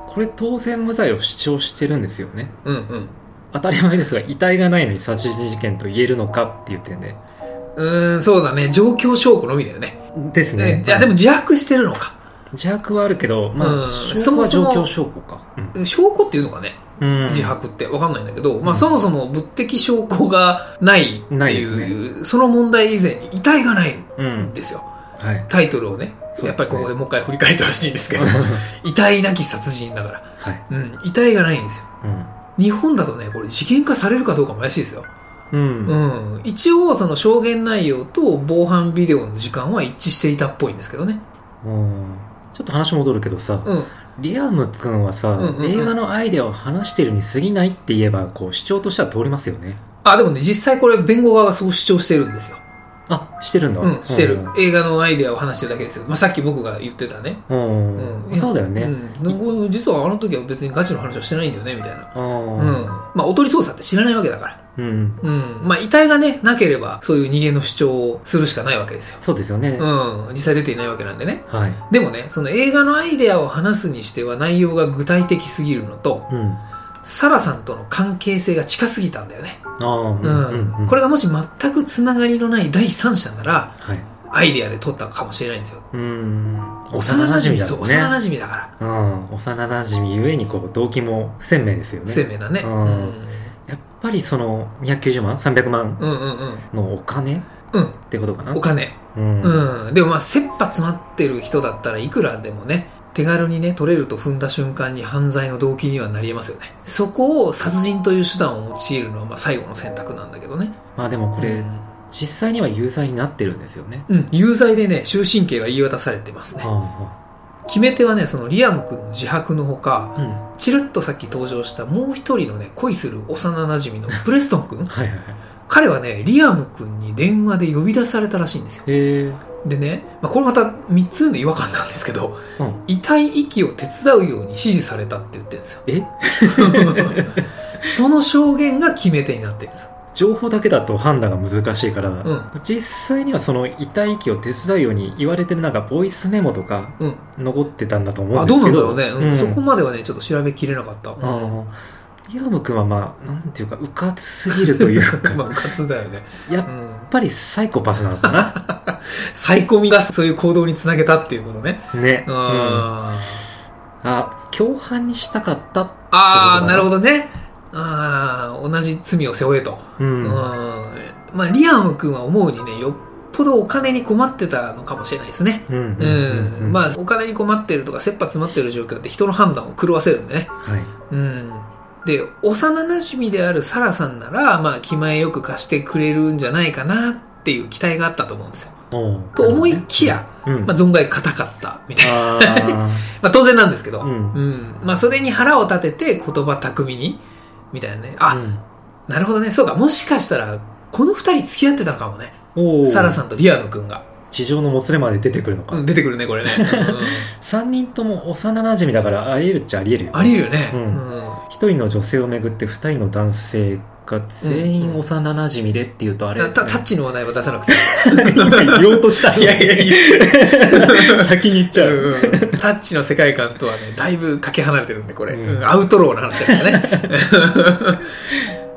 Speaker 2: これ当然無罪を主張してるんですよね。
Speaker 1: うんうん。
Speaker 2: 当たり前ですが、遺体がないのに殺人事件と言えるのかっていう点で。
Speaker 1: うーん、そうだね。状況証拠のみだよね。
Speaker 2: ですね。
Speaker 1: いや、でも自白してるのか。
Speaker 2: 自白はあるけど、まあ、
Speaker 1: うん
Speaker 2: 証拠は状況証拠か。
Speaker 1: 証拠っていうのがね、
Speaker 2: うん。
Speaker 1: 自白ってわかんないんだけど、まあ
Speaker 2: うん
Speaker 1: そもそも物的証拠がないって
Speaker 2: ない
Speaker 1: う、その問題以前に遺体がない
Speaker 2: うん
Speaker 1: ん。ですよ。
Speaker 2: はい。
Speaker 1: タイトルをね、やっぱりここでもう一回振り返ってほしいんですけど、[LAUGHS] 遺体なき殺人だから。
Speaker 2: はい。
Speaker 1: うん、遺体がないんですよ。日本だとね、これ事件化されるかどうかも怪しいですよ。
Speaker 2: うん。うん。
Speaker 1: うん。一応、その証言内容と防犯ビデオの時間は一致していたっぽいんですけどね。
Speaker 2: うんちょっと話戻るけどさ、
Speaker 1: うん。
Speaker 2: リアム君はさ、
Speaker 1: うんうんうん
Speaker 2: 映画のアイデアを話してるに過ぎないって言えば、こう、主張としては通りますよね。
Speaker 1: あ、でもね、実際これ弁護側がそう主張してるんですよ。
Speaker 2: あ、してるんだ。
Speaker 1: うん、してる。映画のアイデアを話してるだけですよ。まあ、さっき僕が言ってたね。
Speaker 2: うん。
Speaker 1: うん。
Speaker 2: そうだよね。
Speaker 1: うん。実はあの時は別にガチの話はしてないんだよね、みたいな。
Speaker 2: う
Speaker 1: うんん。まあ、おとり捜査って知らないわけだから。
Speaker 2: うん。
Speaker 1: うん。まあ、遺体がね、なければ、そういう逃げの主張をするしかないわけですよ。
Speaker 2: そうですよね。
Speaker 1: うん。実際出ていないわけなんでね。
Speaker 2: はい。
Speaker 1: でもね、その映画のアイデアを話すにしては内容が具体的すぎるのと、
Speaker 2: うん。
Speaker 1: サラさんとの関係性が近すぎたんだよね。
Speaker 2: うん。
Speaker 1: これがもし全くつながりのない第三者なら、
Speaker 2: はい。
Speaker 1: アイデアで撮ったかもしれないんですよ。
Speaker 2: うん。幼馴染だ
Speaker 1: そう。幼馴染だから。
Speaker 2: うん。幼馴染ゆえに、こう、動機も不鮮明ですよね。
Speaker 1: 不鮮明だね。
Speaker 2: う
Speaker 1: うんん。
Speaker 2: やっぱりその、290万 ?300 万。のお金っ
Speaker 1: うん。
Speaker 2: てことかな
Speaker 1: お金。
Speaker 2: うん。
Speaker 1: うん。でもまあ、切羽詰まってる人だったらいくらでもね、手軽にね、取れると踏んだ瞬間に犯罪の動機にはなり得ますよね。そこを殺人という手段を用いるのはまあ最後の選択なんだけどね。
Speaker 2: まあでもこれ、
Speaker 1: うん
Speaker 2: 実際には有罪になってるんですよね。
Speaker 1: うん、有罪でね、終身刑が言い渡されてますね。
Speaker 2: あ
Speaker 1: 決め手はね、そのリアム君の自白のほか、
Speaker 2: あ。うん。
Speaker 1: ちらっとさっき登場したもう一人のね、恋する幼馴染のプレストン君 [LAUGHS]
Speaker 2: はいはいはい。
Speaker 1: 彼はね、リアム君に電話で呼び出されたらしいんですよ。でね、まあ、これまた3つの違和感なんですけど、
Speaker 2: うん。
Speaker 1: 遺体遺棄を手伝うように指示されたって言ってるんですよ。
Speaker 2: え？[LAUGHS]
Speaker 1: その証言が決め手になってるんですよ。
Speaker 2: 情報だけだと判断が難しいから、
Speaker 1: ん
Speaker 2: 実際にはその遺体遺棄を手伝うように言われてるなんかボイスメモとか
Speaker 1: うん。
Speaker 2: 残ってたんだと思うん
Speaker 1: あ、
Speaker 2: ですけど。
Speaker 1: どうなんだろうね、うん
Speaker 2: うん
Speaker 1: そこまではね、ちょっと調べきれなかった。
Speaker 2: あーム君はまあ、なんていうか、うかつすぎるというか、[LAUGHS]
Speaker 1: まあ、うかつだよね。
Speaker 2: やっ
Speaker 1: うん。
Speaker 2: ぱりサイコパスなのかな。[LAUGHS]
Speaker 1: サイコミがそういう行動につなげたっていうことね。
Speaker 2: ね。
Speaker 1: う。
Speaker 2: うんん。あ、共犯にしたかったってこと
Speaker 1: ああ、なるほ
Speaker 2: ど。
Speaker 1: どね。ああ、同じ罪を背負えと。
Speaker 2: う。
Speaker 1: うんん。まあ、リアム君は思うにね、よっぽどお金に困ってたのかもしれないですね。
Speaker 2: うん。
Speaker 1: うん。まあ、お金に困ってるとか、切羽詰まってる状況って人の判断を狂わせるんでね。
Speaker 2: はい。
Speaker 1: うん。で、幼馴染であるサラさんなら、まあ、気前よく貸してくれるんじゃないかなっていう期待があったと思うんですよ。と思いきや、、
Speaker 2: うん。
Speaker 1: まあ、存外硬かった、みたいな。
Speaker 2: あ [LAUGHS]
Speaker 1: まあ、当然なんですけど。
Speaker 2: うん
Speaker 1: うん。まあ、それに腹を立てて言葉巧みに、みたいなね。
Speaker 2: あ。
Speaker 1: あ、
Speaker 2: うん
Speaker 1: なるほどね。そうか。もしかしたら、この二人付き合ってたのかもね。
Speaker 2: お
Speaker 1: サラさんとリアム君が。
Speaker 2: 地上のもつれまで出てくるのか。
Speaker 1: うん、出てくるね、これね。うん [LAUGHS]
Speaker 2: 三人とも幼馴染だからあり得るっちゃあり得るよ。
Speaker 1: あり得るよね。
Speaker 2: うん人の女性をめぐって二人の男性が全員幼馴染でっていうとあれ、
Speaker 1: たタッチの話題は出さなくて
Speaker 2: 今 [LAUGHS] 言おうとした
Speaker 1: いやいや、いいっ
Speaker 2: 先に言っちゃう。
Speaker 1: うんうんタッチの世界観とはね、だいぶかけ離れてるんで、これ。
Speaker 2: うん
Speaker 1: うんアウトローな話だからね。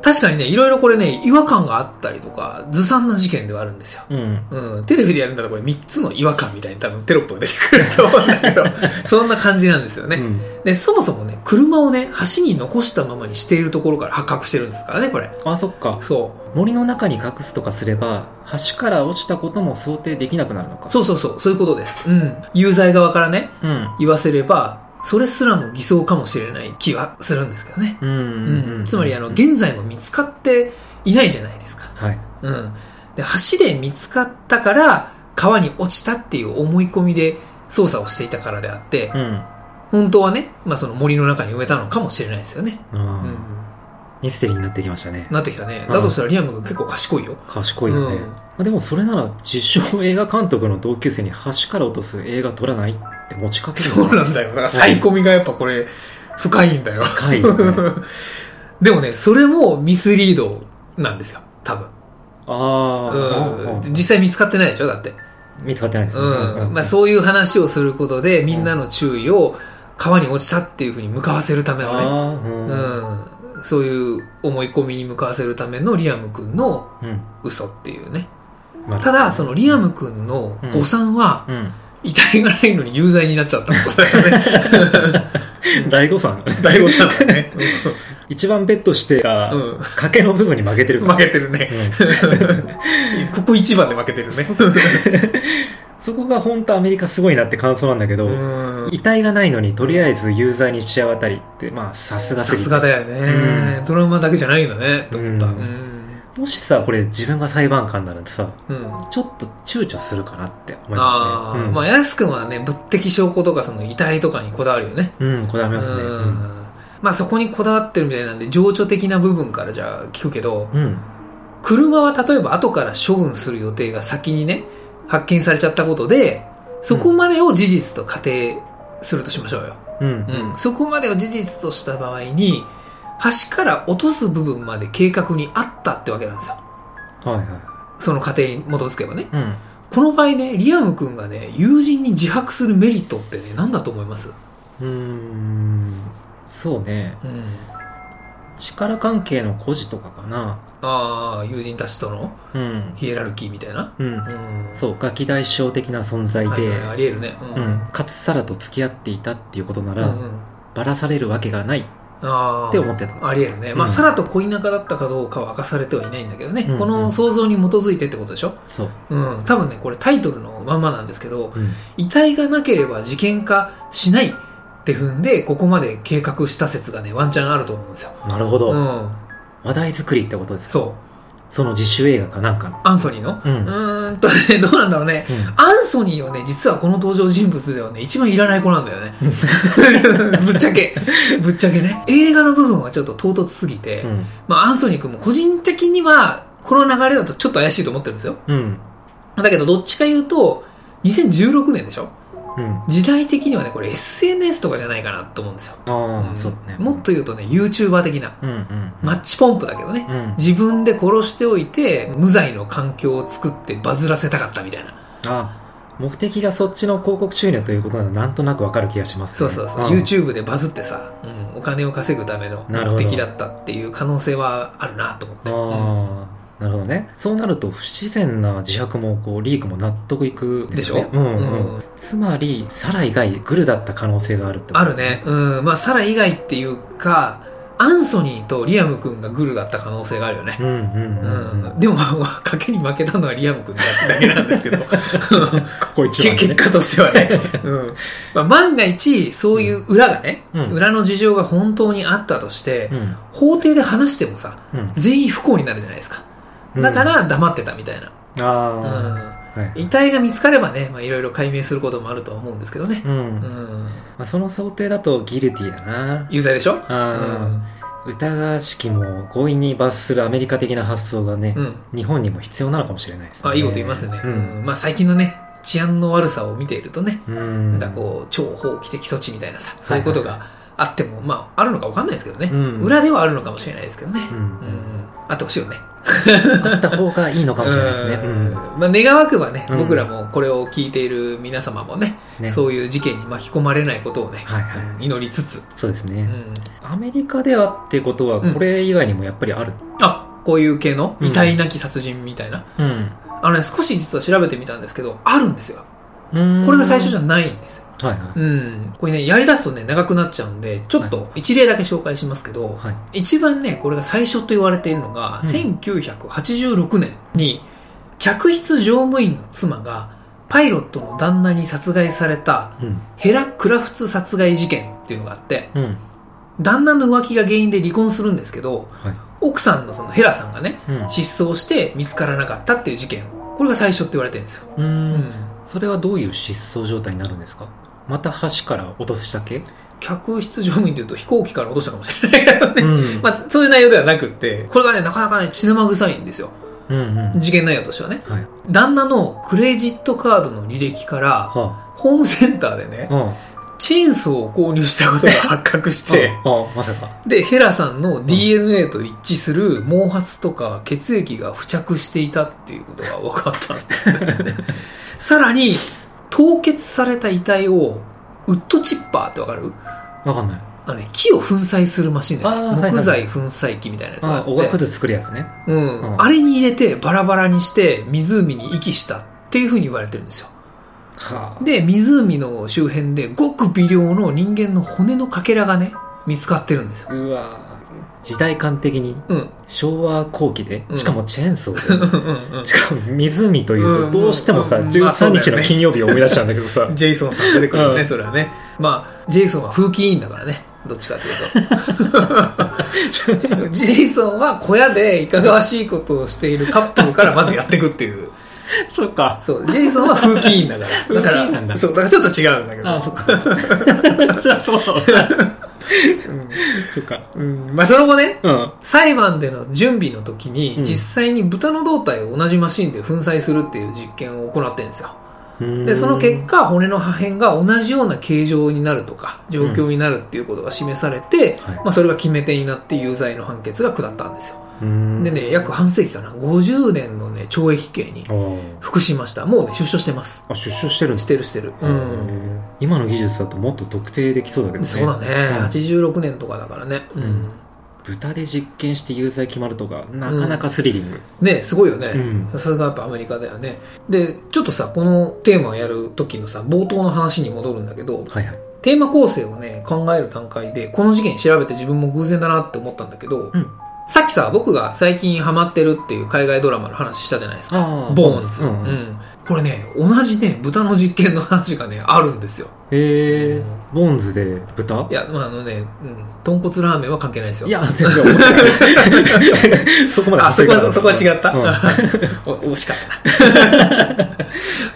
Speaker 1: 確かにね、いろいろこれね、違和感があったりとか、ずさんな事件ではあるんですよ。
Speaker 2: うん。
Speaker 1: うん、テレビでやるんだったらこれ3つの違和感みたいに多分テロップが出てくると思うんだけど、[LAUGHS] そんな感じなんですよね。
Speaker 2: うん
Speaker 1: で、そもそもね、車をね、橋に残したままにしているところから発覚してるんですからね、これ。
Speaker 2: あ、そっか。
Speaker 1: そ
Speaker 2: 森の中に隠すとかすれば、橋から落ちたことも想定できなくなるのか。
Speaker 1: う。そうそうそう、そういうことです。うん。有罪側からね、
Speaker 2: うん。
Speaker 1: 言わせれば、それすらも偽装かもしれない気はするんですけどね。つまり、あの、現在も見つかっていないじゃないですか。
Speaker 2: はい。
Speaker 1: うん。で、橋で見つかったから、川に落ちたっていう思い込みで捜査をしていたからであって、
Speaker 2: うん。
Speaker 1: 本当はね、まあその森の中に埋めたのかもしれないですよね。うん。
Speaker 2: ミステリーになってきましたね。
Speaker 1: なってきたね。
Speaker 2: うん
Speaker 1: だとしたらリアム君結構賢いよ。
Speaker 2: 賢いよね。
Speaker 1: うん
Speaker 2: まあ、でもそれなら自称映画監督の同級生に橋から落とす映画撮らないって持ちかける
Speaker 1: そうなんだよ。だからサイコミがやっぱこれ、深いんだよ。
Speaker 2: 深いよね [LAUGHS]
Speaker 1: でもね、それもミスリードなんですよ。多分。
Speaker 2: ああ、
Speaker 1: うん。実際見つかってないでしょ？だって。
Speaker 2: 見つかってないですね。
Speaker 1: うん。まあそういう話をすることで、みんなの注意を川に落ちたっていうふうに向かわせるためのね。
Speaker 2: うん。
Speaker 1: うん。そういう思い込みに向かわせるためのリアム君の
Speaker 2: うん。
Speaker 1: 嘘っていうね。
Speaker 2: まあ
Speaker 1: ただ、そのリアム君の誤算は、
Speaker 2: うん。
Speaker 1: 遺体がないのに有罪になっちゃったね。[LAUGHS]
Speaker 2: 大誤算。
Speaker 1: 大誤算だね。
Speaker 2: 一番ベットしてた
Speaker 1: うん。
Speaker 2: 賭けの部分に負けてる。
Speaker 1: 負けてるね。[LAUGHS] ここ一番で負けてるね。[LAUGHS]
Speaker 2: そこが本当アメリカすごいなって感想なんだけど、
Speaker 1: うん
Speaker 2: 遺体がないのにとりあえず有罪にしちゃうあたりって、まあさすが
Speaker 1: さすがだよね。ドラマだけじゃないんだね、と思った。
Speaker 2: もしさ、これ自分が裁判官ならさ、
Speaker 1: うん。
Speaker 2: ちょっと躊躇するかなって思い
Speaker 1: ああ、
Speaker 2: ますね。うん、
Speaker 1: まあ、やすくんはね、物的証拠とかその遺体とかにこだわるよね。
Speaker 2: うん、こだわりますね。
Speaker 1: うん。まあそこにこだわってるみたいなんで、情緒的な部分からじゃあ聞くけど、
Speaker 2: うん。うん。
Speaker 1: 車は例えば後から処分する予定が先にね、発見されちゃったことで、そこまでを事実と仮定するとしましょうよ。
Speaker 2: うん。
Speaker 1: うん。そこまでを事実とした場合に、橋から落とす部分まで計画にあったってわけなんですよ。
Speaker 2: はいはい。
Speaker 1: その過程に基づけばね。
Speaker 2: うん。
Speaker 1: この場合ね、リアム君がね、友人に自白するメリットってね、何だと思います？
Speaker 2: うーん。そうね。
Speaker 1: うん。
Speaker 2: 力関係の孤児とかかな。
Speaker 1: ああ、友人たちとの
Speaker 2: うん。
Speaker 1: ヒエラルキーみたいな？
Speaker 2: うん。
Speaker 1: うん。
Speaker 2: そう、ガキ大将的な存在で、
Speaker 1: はいはい、あり得るね。う。
Speaker 2: うんん。かつサラと付き合っていたっていうことなら、
Speaker 1: うんうん
Speaker 2: ばらされるわけがないっ
Speaker 1: ああ。
Speaker 2: て思ってた。
Speaker 1: あり得るね。まあ、
Speaker 2: うん
Speaker 1: サラと恋仲だったかどうかは明かされてはいないんだけどね。
Speaker 2: うんうん
Speaker 1: この想像に基づいてってことでしょ？
Speaker 2: そう。
Speaker 1: うん。多分ね、これタイトルのまんまなんですけど、
Speaker 2: うん。
Speaker 1: 遺体がなければ事件化しないって踏んで、ここまで計画した説がね、ワンチャンあると思うんですよ。
Speaker 2: なるほど。
Speaker 1: うん。
Speaker 2: 話題作りってことですか？
Speaker 1: そう。
Speaker 2: その自主映画かなんかの。
Speaker 1: アンソニーの？
Speaker 2: うん
Speaker 1: んとね、どうなんだろうね。
Speaker 2: うん
Speaker 1: アンソニーはね、実はこの登場人物ではね、一番いらない子なんだよね。[LAUGHS] ぶっちゃけ。ぶっちゃけね。映画の部分はちょっと唐突すぎて、
Speaker 2: うん。
Speaker 1: まあアンソニー君も個人的には、この流れだとちょっと怪しいと思ってるんですよ。
Speaker 2: うん。
Speaker 1: だけどどっちか言うと、2016年でしょ？
Speaker 2: うん。
Speaker 1: 時代的にはね、これ SNS とかじゃないかなと思うんですよ。うん
Speaker 2: そうね。
Speaker 1: もっと言うとね、YouTuber 的な。
Speaker 2: うんうん。
Speaker 1: マッチポンプだけどね。
Speaker 2: うん。
Speaker 1: 自分で殺しておいて、無罪の環境を作ってバズらせたかったみたいな。
Speaker 2: あ目的がそっちの広告収入ということならなんとなくわかる気がしますね。
Speaker 1: そうそうそう。
Speaker 2: ん
Speaker 1: YouTube でバズってさ、うん、お金を稼ぐための目的だったっていう可能性はあるなと思って。
Speaker 2: ああ、なるほどね。そうなると不自然な自白もこうリークも納得いく
Speaker 1: でしょ。
Speaker 2: うんうん。
Speaker 1: うん
Speaker 2: つまり、サラ以外グルだった可能性があるってことです
Speaker 1: あるね。。うん。まあ、サラ以外っていうか、アンソニーとリアム君がグルだった可能性があるよね
Speaker 2: う。んうんうんうん。
Speaker 1: うん。でも、[LAUGHS] 賭けに負けたのはリアム君だっただけなんですけど。[LAUGHS]
Speaker 2: ここ一番、ね。
Speaker 1: 結果としてはね。うん。まあ、万が一、そういう裏がね、
Speaker 2: うん
Speaker 1: 裏の事情が本当にあったとして、
Speaker 2: うん。
Speaker 1: 法廷で話してもさ、
Speaker 2: うん。
Speaker 1: 全員不幸になるじゃないですか。だから黙ってたみたいな。
Speaker 2: ああ、
Speaker 1: うん。
Speaker 2: はい。
Speaker 1: 遺体が見つかればね、まあいろいろ解明することもあるとは思うんですけどね。
Speaker 2: うん。
Speaker 1: うん。
Speaker 2: まあ、その想定だとギルティだな。
Speaker 1: 有罪でしょ？
Speaker 2: あ疑わしきも強引に罰するアメリカ的な発想がね、
Speaker 1: うん。
Speaker 2: 日本にも必要なのかもしれないですね。
Speaker 1: あ、いいこと言いますよね。
Speaker 2: うん。
Speaker 1: うんまあ最近のね、治安の悪さを見ているとね、
Speaker 2: うん。
Speaker 1: なんかこう、超法規的措置みたいなさ、そういうことがあっても、まあ、あるのかわかんないですけどね。
Speaker 2: うん
Speaker 1: 裏ではあるのかもしれないですけどね。
Speaker 2: うん。
Speaker 1: うん。あってほしいよね。
Speaker 2: あった方がいいのかもしれないですね。
Speaker 1: まあ、願わくばね、
Speaker 2: うん
Speaker 1: 僕らもこれを聞いている皆様もね、
Speaker 2: ね。
Speaker 1: そういう事件に巻き込まれないことをね、
Speaker 2: はいはい
Speaker 1: うん祈りつつ、
Speaker 2: そうですね。
Speaker 1: うん
Speaker 2: アメリカではってことは、
Speaker 1: うん
Speaker 2: これ以外にもやっぱりある。
Speaker 1: あ、こういう系の？
Speaker 2: うん
Speaker 1: 遺体なき殺人みたいな？
Speaker 2: うん。
Speaker 1: あのね、少し実は調べてみたんですけど、あるんですよ。
Speaker 2: うん
Speaker 1: これが最初じゃないんですよ。
Speaker 2: はいはい。
Speaker 1: うん。これね、やり出すとね、長くなっちゃうんで、ちょっと一例だけ紹介しますけど、
Speaker 2: はい。
Speaker 1: 一番ね、これが最初と言われているのが、
Speaker 2: うん
Speaker 1: 1986年に、客室乗務員の妻が、パイロットの旦那に殺害された、
Speaker 2: うん。
Speaker 1: ヘラ・クラフツ殺害事件っていうのがあって、
Speaker 2: うん。
Speaker 1: 旦那の浮気が原因で離婚するんですけど、
Speaker 2: はい。
Speaker 1: 奥さんのそのヘラさんがね、
Speaker 2: うん。
Speaker 1: 失踪して見つからなかったっていう事件。これが最初って言われてるんですよ。
Speaker 2: う。
Speaker 1: うんん。
Speaker 2: それはどういう失踪状態になるんですか？また橋から落とした系？
Speaker 1: 客室乗務員というと飛行機から落としたかもしれないけどね。
Speaker 2: うん。[LAUGHS]
Speaker 1: まあ、そういう内容ではなくって、これがね、なかなかね、血生臭いんですよ。
Speaker 2: うんうん。
Speaker 1: 事件内容としてはね。
Speaker 2: はい。
Speaker 1: 旦那のクレジットカードの履歴から、
Speaker 2: は
Speaker 1: ホームセンターでね
Speaker 2: あ。、うん。
Speaker 1: チェーンソーを購入したことが発覚して、[LAUGHS]
Speaker 2: あ、あまさか。
Speaker 1: で、ヘラさんの DNA と一致する毛髪とか血液が付着していたっていうことが分かったんですよね。[LAUGHS] さらに、凍結された遺体を、ウッドチッパーってわかる？
Speaker 2: わかんない。
Speaker 1: あのね、木を粉砕するマシンで、ね
Speaker 2: あーはいはい
Speaker 1: 木材粉砕機みたいなやつがあ
Speaker 2: あ
Speaker 1: っ、て、
Speaker 2: おがくず作るやつね。
Speaker 1: うん、
Speaker 2: うん
Speaker 1: あれに入れてバラバラにして湖に遺棄したっていうふうに言われてるんですよ。
Speaker 2: はあ。
Speaker 1: で、湖の周辺でごく微量の人間の骨のかけらがね、見つかってるんですよ。
Speaker 2: うわ時代感的に
Speaker 1: うん。
Speaker 2: 昭和後期で
Speaker 1: う、ん
Speaker 2: しかもチェーンソーで、
Speaker 1: うんうん
Speaker 2: しかも湖という
Speaker 1: うん
Speaker 2: と、どうしてもさ、
Speaker 1: うんまあそう
Speaker 2: 13
Speaker 1: だよね
Speaker 2: 日の金曜日を思い出しちゃうんだけどさ。[LAUGHS]
Speaker 1: ジェイソンさん出てくるよね、
Speaker 2: うん
Speaker 1: それはね。まあ、ジェイソンは風紀委員だからね。どっちかっていうと。[LAUGHS] ジェイソンは小屋でいかがわしいことをしているカップルからまずやっていくっていう。[LAUGHS]
Speaker 2: そうか。
Speaker 1: そう、ジェイソンは風紀委員だから。[LAUGHS] だから、そう、だからちょっと違うんだけど。
Speaker 2: あ、そ [LAUGHS] っか。じゃあそうだ。そっか。
Speaker 1: うん、まあその後ね、
Speaker 2: うん。
Speaker 1: 裁判での準備の時に、
Speaker 2: うん
Speaker 1: 実際に豚の胴体を同じマシンで粉砕するっていう実験を行ってるんですよ。で、その結果、骨の破片が同じような形状になるとか、状況になるっていうことが示されて、
Speaker 2: はい
Speaker 1: まあそれが決め手になって有罪の判決が下ったんですよ。
Speaker 2: うん
Speaker 1: でね、約半世紀かな、50年のね、懲役刑に服しました。もうね、出所してます。
Speaker 2: あ、出所してる
Speaker 1: してるしてる。うん。
Speaker 2: 今の技術だともっと特定できそうだけどね。
Speaker 1: そうだね、
Speaker 2: うん
Speaker 1: 86年とかだからね。うん。
Speaker 2: うん豚で実験して有罪決まるとか、なかなかスリリング。
Speaker 1: ねすごいよね。
Speaker 2: うん
Speaker 1: さすがやっぱアメリカだよね。で、ちょっとさ、このテーマをやる時のさ、冒頭の話に戻るんだけど、
Speaker 2: はいはい。
Speaker 1: テーマ構成をね、考える段階で、この事件調べて自分も偶然だなって思ったんだけど、
Speaker 2: うん
Speaker 1: さっきさ、僕が最近ハマってるっていう海外ドラマの話したじゃないですか。ボーンズ。
Speaker 2: う
Speaker 1: うんん。これね、同じね、豚の実験の話がね、[LAUGHS] あるんですよ。
Speaker 2: へえ、ボーンズで豚？
Speaker 1: いや、まあ、あのね、うん、豚骨ラーメンは関係ないですよ。
Speaker 2: いや、全然。[LAUGHS] そこまで
Speaker 1: あ、そこは、そこは違った、
Speaker 2: うん [LAUGHS]
Speaker 1: お惜しかったな。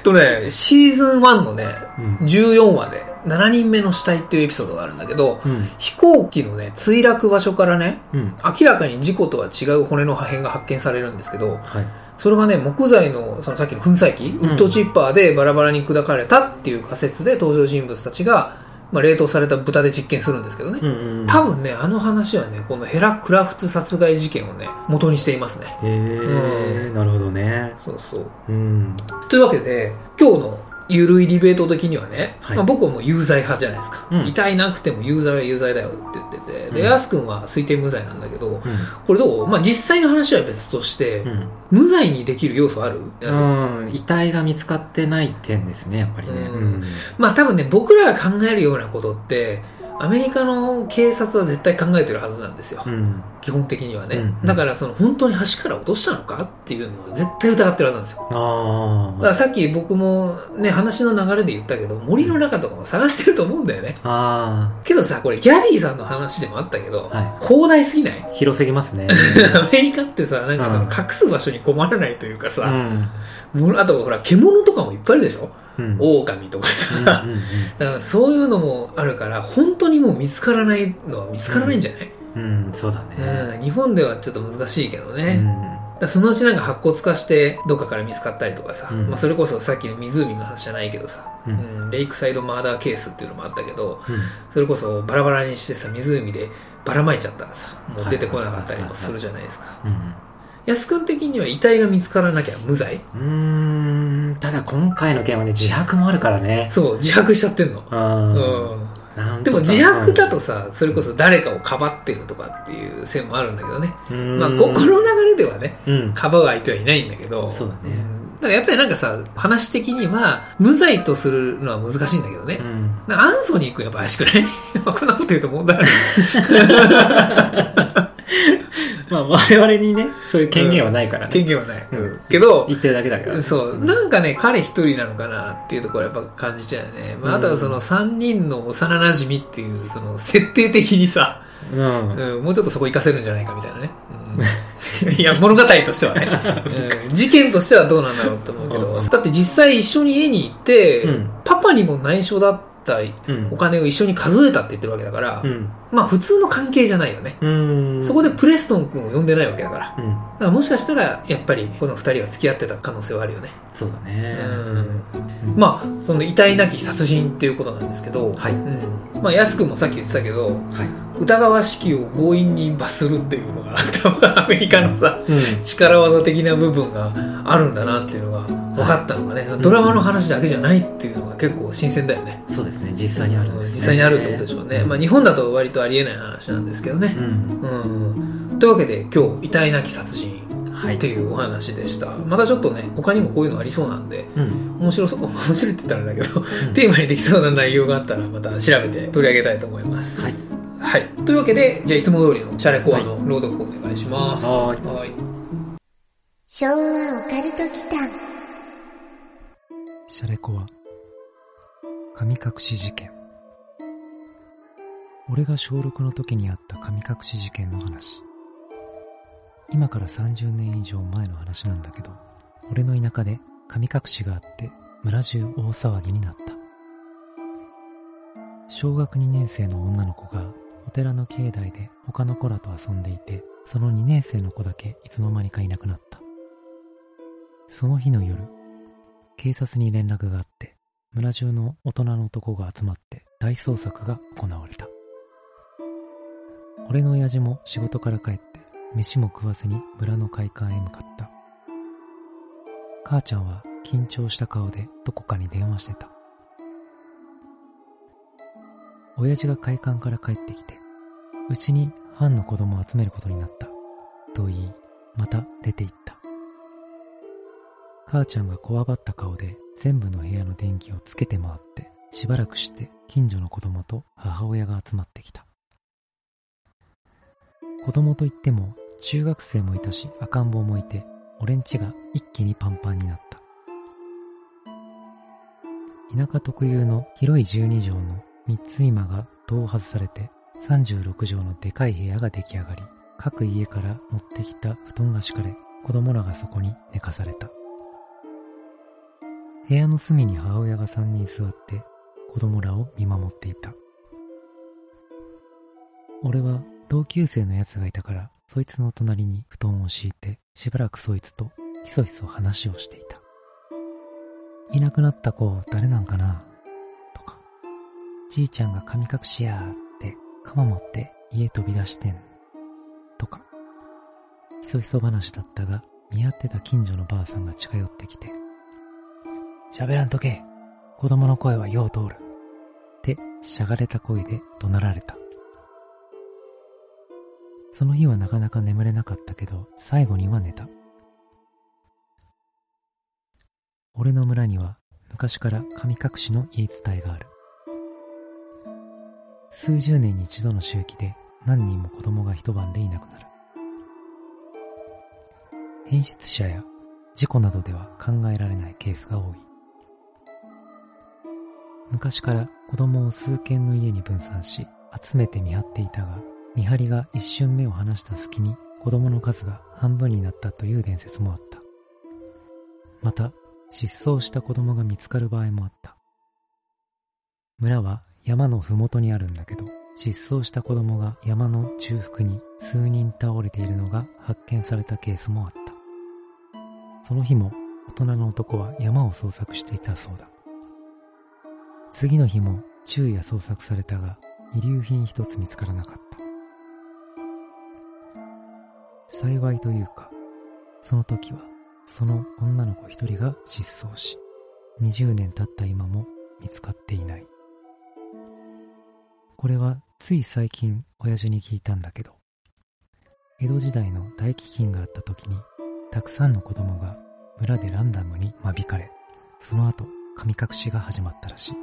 Speaker 1: とね、シーズン1のね、
Speaker 2: うん
Speaker 1: 14話で、7人目の死体っていうエピソードがあるんだけど、
Speaker 2: うん。
Speaker 1: 飛行機のね、墜落場所からね、
Speaker 2: うん。
Speaker 1: 明らかに事故とは違う骨の破片が発見されるんですけど、
Speaker 2: はい。
Speaker 1: それがね、木材の、そのさっきの粉砕機、ウッドチッパーでバラバラに砕かれたっていう仮説で登場人物たちが、まあ、冷凍された豚で実験するんですけどね。
Speaker 2: うんうん。
Speaker 1: 多分ね、あの話はね、このヘラ・クラフツ殺害事件をね、元にしていますね。
Speaker 2: へえ、なるほどね。
Speaker 1: そうそう。
Speaker 2: うん。
Speaker 1: というわけで、今日のゆるいディベート的にはね、
Speaker 2: はい。
Speaker 1: まあ、僕はもう有罪派じゃないですか。
Speaker 2: うん。
Speaker 1: 痛いなくても有罪は有罪だよって言ってて、で、
Speaker 2: うん。
Speaker 1: ヤス君は推定無罪なんだけど、
Speaker 2: うん。
Speaker 1: これどう？まあ実際の話は別として、
Speaker 2: うん。
Speaker 1: 無罪にできる要素ある、
Speaker 2: うん、遺体が見つかってない点ですね、やっぱりね。
Speaker 1: うん。まあ多分ね、僕らが考えるようなことって、アメリカの警察は絶対考えてるはずなんですよ。
Speaker 2: うん。
Speaker 1: 基本的にはね。
Speaker 2: うん
Speaker 1: だからその本当に橋から落としたのかっていうのは絶対疑ってるはずなんですよ。
Speaker 2: あ
Speaker 1: だからさっき僕もね、話の流れで言ったけど、森の中とかも探してると思うんだよね。
Speaker 2: あ。あ
Speaker 1: けどさ、これギャビーさんの話でもあったけど、
Speaker 2: あ。はい。
Speaker 1: 広大すぎない？
Speaker 2: 広すぎますね。[LAUGHS]
Speaker 1: アメリカってさ、なんかその
Speaker 2: うん
Speaker 1: 隠す場所に困らないというか
Speaker 2: う
Speaker 1: さ、うあとほら、獣とかもいっぱいいるでしょ？
Speaker 2: うん。
Speaker 1: 狼とかさ。
Speaker 2: うんうん
Speaker 1: だからそういうのもあるから、本当にもう見つからないのは見つからないんじゃない、
Speaker 2: う
Speaker 4: うん、そうだね。
Speaker 1: うん、日本ではちょっと難しいけど
Speaker 4: う
Speaker 1: ね。
Speaker 4: ん。
Speaker 1: だからそのうちなんか白骨化してどっかから見つかったりとかさ、
Speaker 4: うん。
Speaker 1: まあ、それこそさっきの湖の話じゃないけどさ、
Speaker 4: う
Speaker 1: うん。んレイクサイドマーダーケースっていうのもあったけど
Speaker 4: うん。
Speaker 1: それこそバラバラにしてさ湖でばらまいちゃったらさもう出てこなかったりもするじゃないですか。
Speaker 4: うん。
Speaker 1: 安くん的には遺体が見つからなきゃ無罪？
Speaker 4: うーん、ただ今回の件はね、自白もあるからね。
Speaker 1: そう自白しちゃってんの。
Speaker 4: う。
Speaker 1: うん。でも自白だとさそれこそ誰かをかばってるとかっていう線もあるんだけどね。
Speaker 4: うん。
Speaker 1: まあここの流れではね
Speaker 4: うん。
Speaker 1: かばう相手はいないんだけど。
Speaker 4: そうだね。
Speaker 1: ん。だからやっぱりなんかさ話的には無罪とするのは難しいんだけどね、
Speaker 4: うん。
Speaker 1: アンソニー君やっぱ怪しくない？[LAUGHS] まあこんなこと言うと問題ある。[LAUGHS] [LAUGHS]
Speaker 4: まあ我々にね、そういう権限はないからね。
Speaker 1: 権限はない。
Speaker 4: うん
Speaker 1: うんけど、
Speaker 4: 言ってるだけだから。
Speaker 1: そう、なんかね、彼一人なのかなっていうところやっぱ感じちゃうよね。まあ、あとはその三人の幼馴染っていう、その設定的にさ、
Speaker 4: うん。
Speaker 1: うん、もうちょっとそこ活かせるんじゃないかみたいなね。うん、[LAUGHS] いや、物語としてはね、[LAUGHS] うん。事件としてはどうなんだろうと思うけど、
Speaker 4: うん
Speaker 1: だって実際一緒に家に行って、
Speaker 4: うん
Speaker 1: パパにも内緒だった
Speaker 4: うん
Speaker 1: お。金を一緒に数えたって言ってるわけだから、
Speaker 4: うん。
Speaker 1: まあ普通の関係じゃないよね。
Speaker 4: うん。
Speaker 1: そこでプレストン君を呼んでないわけだから。だ
Speaker 4: うん。
Speaker 1: からもしかしたら、やっぱりこの二人は付き合ってた可能性はあるよね。
Speaker 4: そうだね。
Speaker 1: うんまあ、その遺体なき殺人っていうことなんですけど、
Speaker 4: はい
Speaker 1: うん。まあ、安くんもさっき言ってたけど、
Speaker 4: はい。
Speaker 1: 疑わしきを強引に罰するっていうのが、多分アメリカのさ、
Speaker 4: うん。
Speaker 1: 力技的な部分があるんだなっていうのが分かったのがね、ドラマの話だけじゃないっていうのが結構新鮮だよね。
Speaker 4: そうですね。実際にあるんですね。
Speaker 1: 実際にあるってことでしょうね。まあ、日本だと割とありえない話なんですけどね
Speaker 4: う。ん。
Speaker 1: うん。というわけで今日、遺体なき殺人
Speaker 4: はい。
Speaker 1: っていうお話でした。またちょっとね、他にもこういうのありそうなんで、
Speaker 4: うん。
Speaker 1: 面白そう、[LAUGHS] 面白いって言ったらだけど、テーマにできそうな内容があったらまた調べて取り上げたいと思います。
Speaker 4: はい。
Speaker 1: はい。というわけで、じゃあいつも通りのシャレコアの朗読をお願いします。
Speaker 4: はーい。
Speaker 1: はい。
Speaker 3: 昭和オカルト祈間
Speaker 2: シャレコは、神隠し事件。俺が小6の時にあった神隠し事件の話。今から30年以上前の話なんだけど、俺の田舎で神隠しがあって、村中大騒ぎになった。小学2年生の女の子がお寺の境内で他の子らと遊んでいて、その2年生の子だけいつの間にかいなくなった。その日の夜、警察に連絡があって、村中の大人の男が集まって大捜索が行われた。俺の親父も仕事から帰って、飯も食わずに村の会館へ向かった。母ちゃんは緊張した顔でどこかに電話してた。親父が会館から帰ってきて、うちに藩の子供を集めることになった。と言い、また出て行った。母ちゃんがこわばった顔で全部の部屋の電気をつけて回って、しばらくして近所の子供と母親が集まってきた。子供といっても中学生もいたし赤ん坊もいて、俺んちが一気にパンパンになった。田舎特有の広い12畳の3つ今が戸を外されて36畳のでかい部屋が出来上がり、各家から持ってきた布団が敷かれ、子供らがそこに寝かされた。部屋の隅に母親が3人座って子供らを見守っていた。俺は同級生の奴がいたから、そいつの隣に布団を敷いて、しばらくそいつとひそひそ話をしていた。いなくなった子誰なんかな？とか、じいちゃんが神隠しやーって鎌持って家飛び出してん。とか、ひそひそ話だったが、見合ってた近所のばあさんが近寄ってきて、喋らんとけ子供の声はよう通る。って、しゃがれた声で怒鳴られた。その日はなかなか眠れなかったけど、最後には寝た。俺の村には昔から神隠しの言い伝えがある。数十年に一度の周期で何人も子供が一晩でいなくなる。変質者や事故などでは考えられないケースが多い。昔から子供を数軒の家に分散し、集めて見張っていたが、見張りが一瞬目を離した隙に子供の数が半分になったという伝説もあった。また、失踪した子供が見つかる場合もあった。村は山のふもとにあるんだけど、
Speaker 5: 失踪した子供が山の中腹に数人倒れているのが発見されたケースもあった。その日も大人の男は山を捜索していたそうだ。次の日も昼夜捜索されたが、遺留品一つ見つからなかった。幸いというか、その時は、その女の子一人が失踪し、20年経った今も見つかっていない。これはつい最近親父に聞いたんだけど、江戸時代の大飢饉があった時に、たくさんの子供が村でランダムに間引かれ、その後、神隠しが始まったらしい。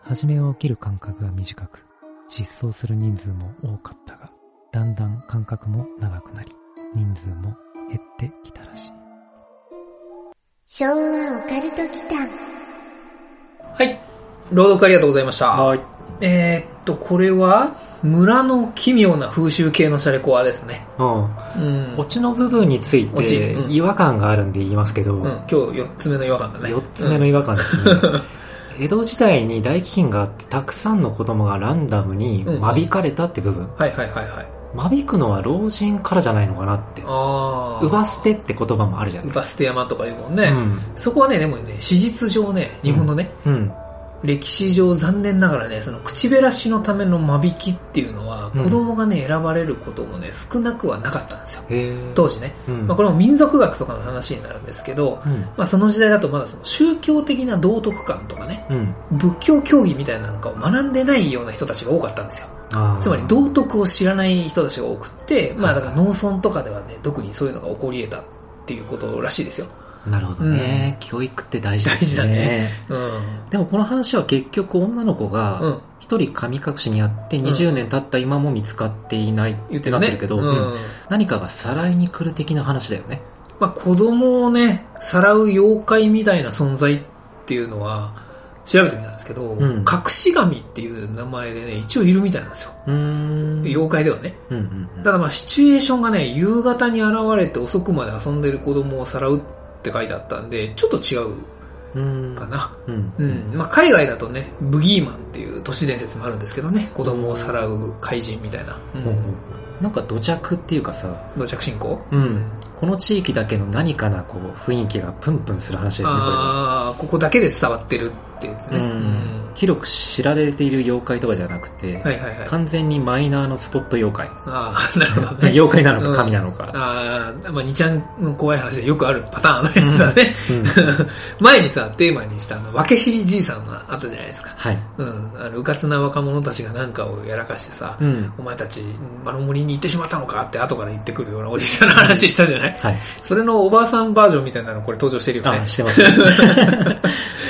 Speaker 5: 初めは起きる間隔が短く、失踪する人数も多かったが、だんだん間隔も長くなり、人数も減ってきたらしい。
Speaker 3: 昭和オカルト祈間
Speaker 1: はい。朗読ありがとうございました。
Speaker 2: はい。
Speaker 1: えーっと、これは、村の奇妙な風習系のシャレコアですね。
Speaker 2: うん。
Speaker 1: うん。
Speaker 2: オチの部分について
Speaker 1: うん
Speaker 2: 違和感があるんで言いますけど、
Speaker 1: うん、今日4つ目の違和感だね。
Speaker 2: 4つ目の違和感ですね。[LAUGHS] 江戸時代に大飢饉があって、たくさんの子供がランダムに間引かれたって部分。
Speaker 1: はいはいはいはい。
Speaker 2: 間引くのは老人からじゃないのかなって。
Speaker 1: ああ。
Speaker 2: うば捨てって言葉もあるじゃない
Speaker 1: うば捨て山とかいうもんね。
Speaker 2: うん。
Speaker 1: そこはね、でもね、史実上ね、日本のね、
Speaker 2: うん。
Speaker 1: 歴史上残念ながらね、その口減らしのための間引きっていうのは、
Speaker 2: うん
Speaker 1: 子供がね、選ばれることもね、少なくはなかったんですよ。当時ね。
Speaker 2: うん。
Speaker 1: まあこれも民族学とかの話になるんですけど、
Speaker 2: うん。
Speaker 1: まあその時代だとまだその宗教的な道徳観とかね、
Speaker 2: うん。
Speaker 1: 仏教教義みたいなのかを学んでないような人たちが多かったんですよ。つまり道徳を知らない人たちが多くって、まあだから農村とかではね、特にそういうのが起こり得たっていうことらしいですよ。
Speaker 2: なるほどね、教育って大事ですね。
Speaker 1: 大事だねうん。
Speaker 2: でもこの話は結局女の子
Speaker 1: う
Speaker 2: が
Speaker 1: ん。
Speaker 2: 一人神隠しにあって20年経った今も見つかっていないっ
Speaker 1: 言って。
Speaker 2: なってるけど、
Speaker 1: う
Speaker 2: うん
Speaker 1: ん。
Speaker 2: 何かがさらいに来る的な話だよね。
Speaker 1: まあ子供をね、さらう妖怪みたいな存在っていうのは、調べてみたんですけど、
Speaker 2: ん
Speaker 1: 隠し神っていう名前でね、一応いるみたいなんですよ。妖怪ではね。
Speaker 2: うんうんうん
Speaker 1: ただまあシチュエーションがね、夕方に現れて遅くまで遊んでる子供をさらうって書いてあったんで、ちょっと違う
Speaker 2: うん。
Speaker 1: かな。
Speaker 2: うん。
Speaker 1: うん。まあ海外だとね、ブギーマンっていう都市伝説もあるんですけどね、子供をさらう怪人みたいな。う
Speaker 2: ほうほうほうなんか土着っていうかさ、
Speaker 1: 土着信仰？
Speaker 2: うん。この地域だけの何かなこう雰囲気がプンプンする話だよね、これは。
Speaker 1: ああ、ここだけで伝わってるっていうやつね。
Speaker 2: うん広く知られている妖怪とかじゃなくて、
Speaker 1: はいはいはい。
Speaker 2: 完全にマイナーのスポット妖怪。
Speaker 1: ああ、[LAUGHS] なるほどね。
Speaker 2: 妖怪なのか
Speaker 1: うん
Speaker 2: 神なのか。
Speaker 1: ああ、まあ、2ちゃんの怖い話でよくあるパターンのやつだね。
Speaker 2: うん [LAUGHS]
Speaker 1: 前にさ、テーマにしたあの、分け知りじいさんがあったじゃないですか。
Speaker 2: はい。
Speaker 1: うん。あの、うかつな若者たちが何かをやらかしてさ、
Speaker 2: うん。
Speaker 1: お前たち、あの森に行ってしまったのかって後から言ってくるようなおじさんの話したじゃない？
Speaker 2: はい。
Speaker 1: それのおばあさんバージョンみたいなのこれ登場してるよね
Speaker 2: あ、。してますね。[LAUGHS]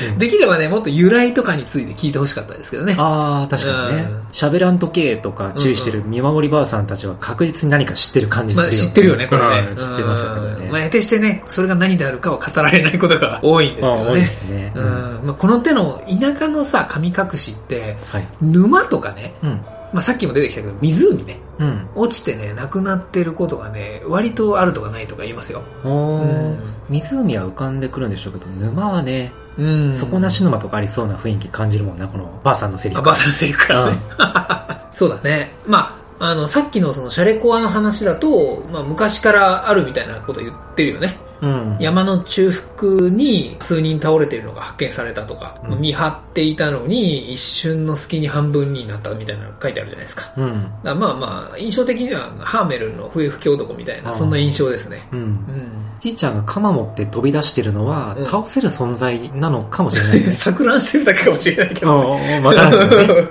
Speaker 2: うん
Speaker 1: できればね、もっと由来とかについて聞いてほしかったですけどね。
Speaker 2: ああ、確かにね
Speaker 1: うん。
Speaker 2: 喋らんとけとか注意してる見守りばあさんたちは確実に何か知ってる感じ
Speaker 1: まあ、
Speaker 2: ですよ。
Speaker 1: 知ってるよね、これね
Speaker 2: うん。知ってますよ、ね。
Speaker 1: まあ、得てしてね、それが何であるかは語られないことが多いんですけどね。
Speaker 2: すね。
Speaker 1: うん。まあ、この手の田舎のさ、神隠しって、
Speaker 2: はい。
Speaker 1: 沼とかね、
Speaker 2: うん。
Speaker 1: まあ、さっきも出てきたけど、湖ね、
Speaker 2: うん。
Speaker 1: 落ちてね、亡くなってることがね、割とあるとかないとか言いますよ。うん
Speaker 2: 湖は浮かんでくるんでしょうけど、沼はね、
Speaker 1: うん。
Speaker 2: 底なし沼とかありそうな雰囲気感じるもんな、このばあさんのセリフ。
Speaker 1: あ、バーサのセリフからね。[LAUGHS] そうだね。まあ、あの、さっきのそのシャレコアの話だと、まあ、昔からあるみたいなこと言ってるよね。
Speaker 2: うん。
Speaker 1: 山の中腹に数人倒れているのが発見されたとか、
Speaker 2: うん
Speaker 1: 見張っていたのに一瞬の隙に半分になったみたいなの書いてあるじゃないですか。
Speaker 2: うん。
Speaker 1: らまあまあ、印象的にはハーメルの笛吹き男みたいな、そんな印象ですね。
Speaker 2: うん
Speaker 1: う。ん。
Speaker 2: じいちゃんが鎌持って飛び出してるのは、
Speaker 1: うん
Speaker 2: 倒せる存在なのかもしれないね。[LAUGHS]
Speaker 1: 錯乱してるだけかもしれないけど。
Speaker 2: うんわからんけどね。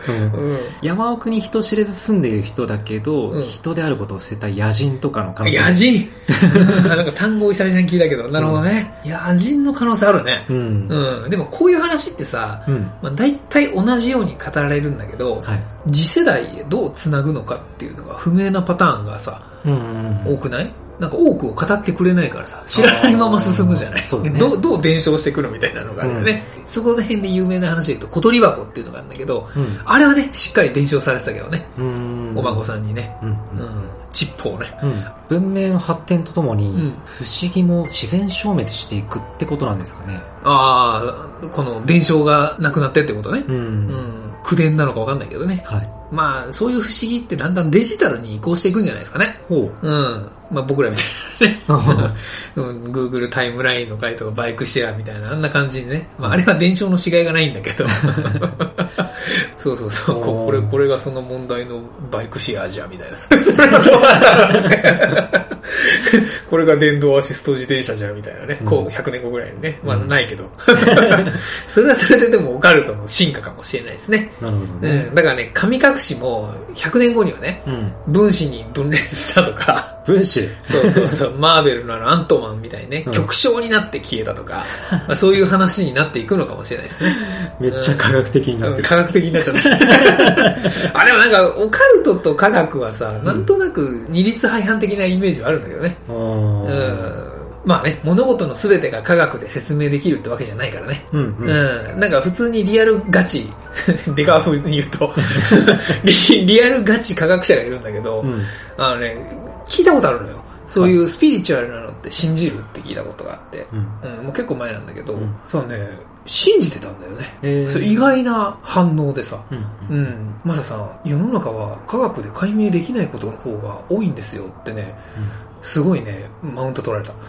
Speaker 2: 山奥に人知れず住んでいる人だけど、
Speaker 1: うん
Speaker 2: 人であることを捨てた野人とかの可能性
Speaker 1: 野人？[LAUGHS] なんか単語を久々に聞いたけど、なるほどね。野人の可能性あるね。
Speaker 2: うん。
Speaker 1: うん。でもこういう話ってさ、
Speaker 2: うん。
Speaker 1: まあ、大体同じように語られるんだけど、
Speaker 2: はい。
Speaker 1: 次世代へどう繋ぐのかっていうのが不明なパターンがさ、
Speaker 2: うんうんうん。
Speaker 1: 多くない？なんか多くを語ってくれないからさ、知らないまま進むじゃない
Speaker 2: ね
Speaker 1: どう、どう伝承してくるみたいなのがあるよね。そこら辺で有名な話で言うと、小鳥箱っていうのがあるんだけど、
Speaker 2: うん。
Speaker 1: あれはね、しっかり伝承されてたけどね。
Speaker 2: うん。
Speaker 1: お孫さんにね。
Speaker 2: うん。
Speaker 1: う
Speaker 2: うん
Speaker 1: ん。チップをね。
Speaker 2: うん。文明の発展とともに、
Speaker 1: ん
Speaker 2: 不思議も自然消滅していくってことなんですかね。
Speaker 1: ああ、この伝承がなくなってってことね。
Speaker 2: う。
Speaker 1: うんん。口伝なのかわかんないけどね。
Speaker 2: はい。
Speaker 1: まあ、そういう不思議ってだんだんデジタルに移行していくんじゃないですかね。
Speaker 2: ほ
Speaker 1: うん。まあ僕らみたいなね。[LAUGHS] Google タイムラインの回とかバイクシェアみたいな、あんな感じにね。まああれは伝承のしがいがないんだけど。[LAUGHS] そうそうそう。ここれ、これがその問題のバイクシェアじゃ、みたいな。[LAUGHS] それはどうなんだろうね。これが電動アシスト自転車じゃ、みたいなね。こう、100年後ぐらいにね。まあないけど。それはそれででもオカルトの進化かもしれないですね。
Speaker 2: なるほど
Speaker 1: う
Speaker 2: ね。
Speaker 1: ん。だからね、神隠しも100年後にはね、
Speaker 2: うん。
Speaker 1: 分子に分裂したとか、
Speaker 2: 分子。
Speaker 1: そうそうそう、[LAUGHS] マーベルのあのアントマンみたいにね、
Speaker 2: うん
Speaker 1: 極小になって消えたとか、まあ、そういう話になっていくのかもしれないですね。
Speaker 2: めっちゃ科学的になってる。
Speaker 1: 科学的になっちゃった。[LAUGHS] あ、でもなんか、オカルトと科学はさ、なんとなく二律背反的なイメージはあるんだけどね。
Speaker 2: う
Speaker 1: うんん。まあね、物事の全てが科学で説明できるってわけじゃないからね。
Speaker 2: うん。
Speaker 1: う
Speaker 2: うん。
Speaker 1: ん。なんか普通にリアルガチ、[LAUGHS] デカ風に言うとリ、リアルガチ科学者がいるんだけど、
Speaker 2: うん。
Speaker 1: あのね、聞いたことあるのよ。そういうスピリチュアルなのって信じるって聞いたことがあって。
Speaker 2: うん。
Speaker 1: うん、もう結構前なんだけど、
Speaker 2: うん
Speaker 1: そうね、信じてたんだよね。
Speaker 2: えー
Speaker 1: 意外な反応でさ。
Speaker 2: うん。
Speaker 1: うん。マサさん、世の中は科学で解明できないことの方が多いんですよってね、すごいね、マウント取られた。[LAUGHS]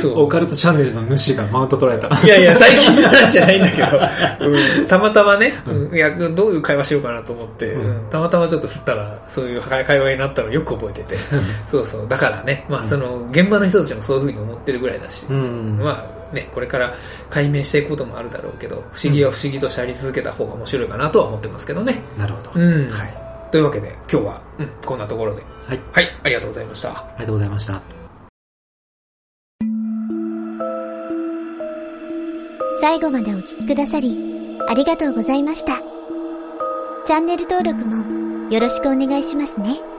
Speaker 1: そう。
Speaker 2: オカルトチャンネルの主がマウント取られた。
Speaker 1: いやいや、最近の話じゃないんだけど、[LAUGHS] うん、たまたまね、うん、いや、どういう会話しようかなと思って、
Speaker 2: うん
Speaker 1: うんたまたまちょっと振ったら、そういう会話になったのをよく覚えてて、そうそう、だからね、まあその、現場の人たちもそういうふうに思ってるぐらいだし、
Speaker 2: うん。
Speaker 1: まあね、これから解明していくこともあるだろうけど、不思議は不思議としてあり続けた方が面白いかなとは思ってますけどね。
Speaker 2: なるほど。
Speaker 1: うん。
Speaker 2: はい。
Speaker 1: というわけで、今日は、うん、こんなところで。
Speaker 2: はい。
Speaker 1: はい、ありがとうございました。
Speaker 2: ありがとうございました。
Speaker 3: 最後までお聞きくださり、ありがとうございました。チャンネル登録もよろしくお願いしますね。